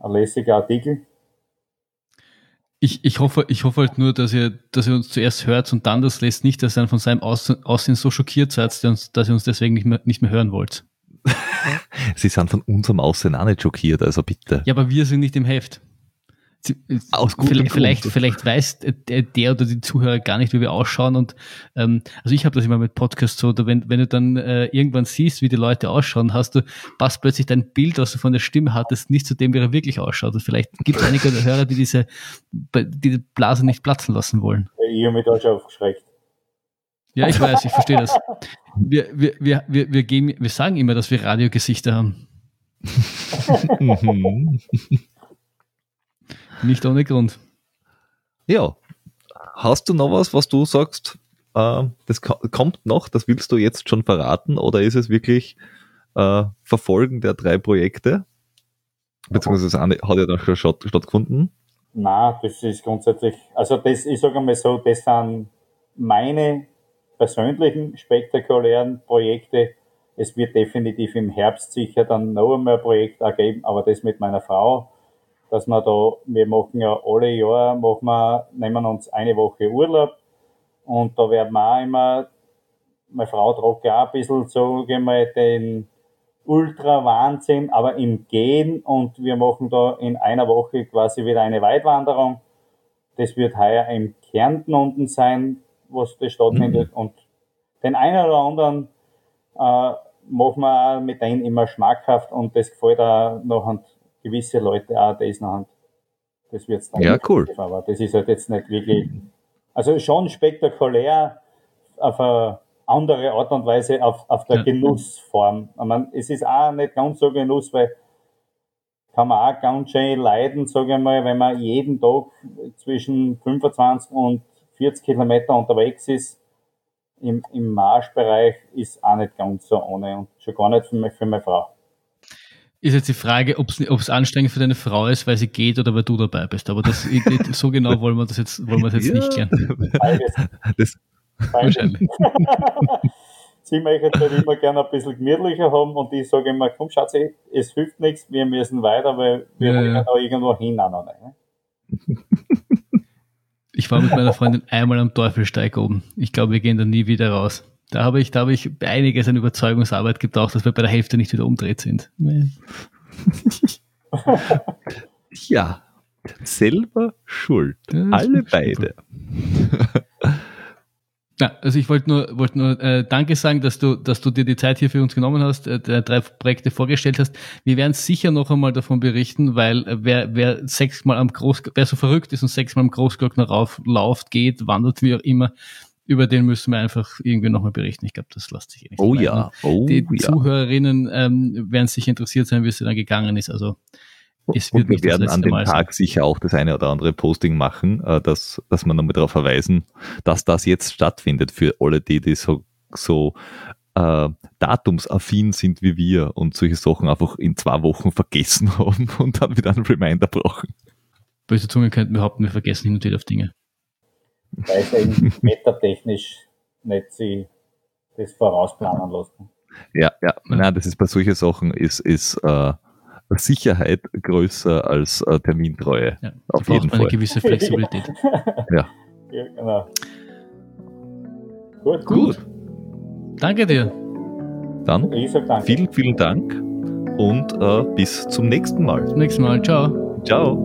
ein lässiger Artikel. Ich, ich, hoffe, ich hoffe halt nur, dass ihr, dass ihr uns zuerst hört und dann das lässt, nicht, dass ihr von seinem Aussehen so schockiert seid, dass ihr uns deswegen nicht mehr, nicht mehr hören wollt. [laughs] Sie sind von unserem Aussehen auch nicht schockiert, also bitte. Ja, aber wir sind nicht im Heft. Aus vielleicht, vielleicht, vielleicht weiß der oder die Zuhörer gar nicht, wie wir ausschauen. Und ähm, also ich habe das immer mit Podcasts so, oder wenn, wenn du dann äh, irgendwann siehst, wie die Leute ausschauen, hast du, passt plötzlich dein Bild, was du von der Stimme hattest, nicht zu dem, wie er wirklich ausschaut. Und vielleicht gibt es einige Hörer, die diese die Blase nicht platzen lassen wollen. Ich habe mich da schon aufgeschreckt. Ja, ich weiß, ich verstehe das. Wir, wir, wir, wir, wir, geben, wir sagen immer, dass wir Radiogesichter haben. [laughs] Nicht ohne Grund. Ja. Hast du noch was, was du sagst, äh, das kommt noch, das willst du jetzt schon verraten, oder ist es wirklich äh, Verfolgen der drei Projekte? Beziehungsweise das hat ja dann schon statt, stattgefunden. Nein, das ist grundsätzlich, also das, ich sage mal so, das sind meine persönlichen spektakulären Projekte. Es wird definitiv im Herbst sicher dann noch einmal ein Projekt ergeben, aber das mit meiner Frau, dass wir da, wir machen ja alle Jahre, machen wir, nehmen uns eine Woche Urlaub und da werden wir auch immer, meine Frau tragt ja auch ein bisschen, so gehen wir den Ultra-Wahnsinn, aber im Gehen und wir machen da in einer Woche quasi wieder eine Weitwanderung. Das wird heuer im Kärnten unten sein, was das stattfindet mhm. und den einen oder anderen äh, machen wir auch mit denen immer schmackhaft und das gefällt auch noch gewisse Leute auch das noch Das wird's dann. Ja, cool. Aber das ist halt jetzt nicht wirklich, also schon spektakulär auf eine andere Art und Weise auf, auf der ja. Genussform. Ich meine, es ist auch nicht ganz so Genuss, weil kann man auch ganz schön leiden, sage ich mal, wenn man jeden Tag zwischen 25 und 40 Kilometer unterwegs ist. Im, im Marschbereich ist auch nicht ganz so ohne und schon gar nicht für, mich, für meine Frau. Ist jetzt die Frage, ob es anstrengend für deine Frau ist, weil sie geht oder weil du dabei bist. Aber das, so genau wollen wir das jetzt, wollen wir das jetzt ja, nicht klären. Beides. Das, Wahrscheinlich. [laughs] sie möchte halt immer gerne ein bisschen gemütlicher haben und ich sage immer, komm Schatzi, es hilft nichts, wir müssen weiter, weil wir ja, wollen ja. da irgendwo hin. Auch ne? Ich war mit meiner Freundin einmal am Teufelsteig oben. Ich glaube, wir gehen da nie wieder raus. Da habe ich, da habe ich einiges an Überzeugungsarbeit gebraucht, dass wir bei der Hälfte nicht wieder umdreht sind. [laughs] ja, selber schuld. Alle beide. [laughs] Ja, also ich wollte nur, wollte nur äh, Danke sagen, dass du, dass du dir die Zeit hier für uns genommen hast, äh, drei Projekte vorgestellt hast. Wir werden sicher noch einmal davon berichten, weil äh, wer, wer sechsmal am Groß, wer so verrückt ist und sechsmal am Großglockner rauf, lauft, geht, wandert, wie auch immer, über den müssen wir einfach irgendwie nochmal berichten. Ich glaube, das lässt sich eh nicht. Oh ja, oh Die ja. Zuhörerinnen ähm, werden sich interessiert sein, wie es dann gegangen ist. Also es wird und wir werden an dem Mal Tag sein. sicher auch das eine oder andere Posting machen, äh, dass, dass man nochmal darauf verweisen, dass das jetzt stattfindet für alle die, die so, so äh, datumsaffin sind wie wir und solche Sachen einfach in zwei Wochen [laughs] vergessen haben und dann wieder einen Reminder brauchen. Böse Zunge könnten behaupten, wir vergessen hin und wieder auf Dinge. Weil es eben [laughs] metatechnisch nicht sie das vorausplanen lassen. Ja, ja, nein, das ist bei solchen Sachen ist, ist äh, Sicherheit größer als äh, Termintreue. Ja, auf jeden Fall. eine gewisse Flexibilität. [laughs] ja. ja, genau. Gut. Gut. Danke dir. Dann vielen, vielen Dank und äh, bis zum nächsten Mal. Zum nächsten Mal. Ciao. Ciao.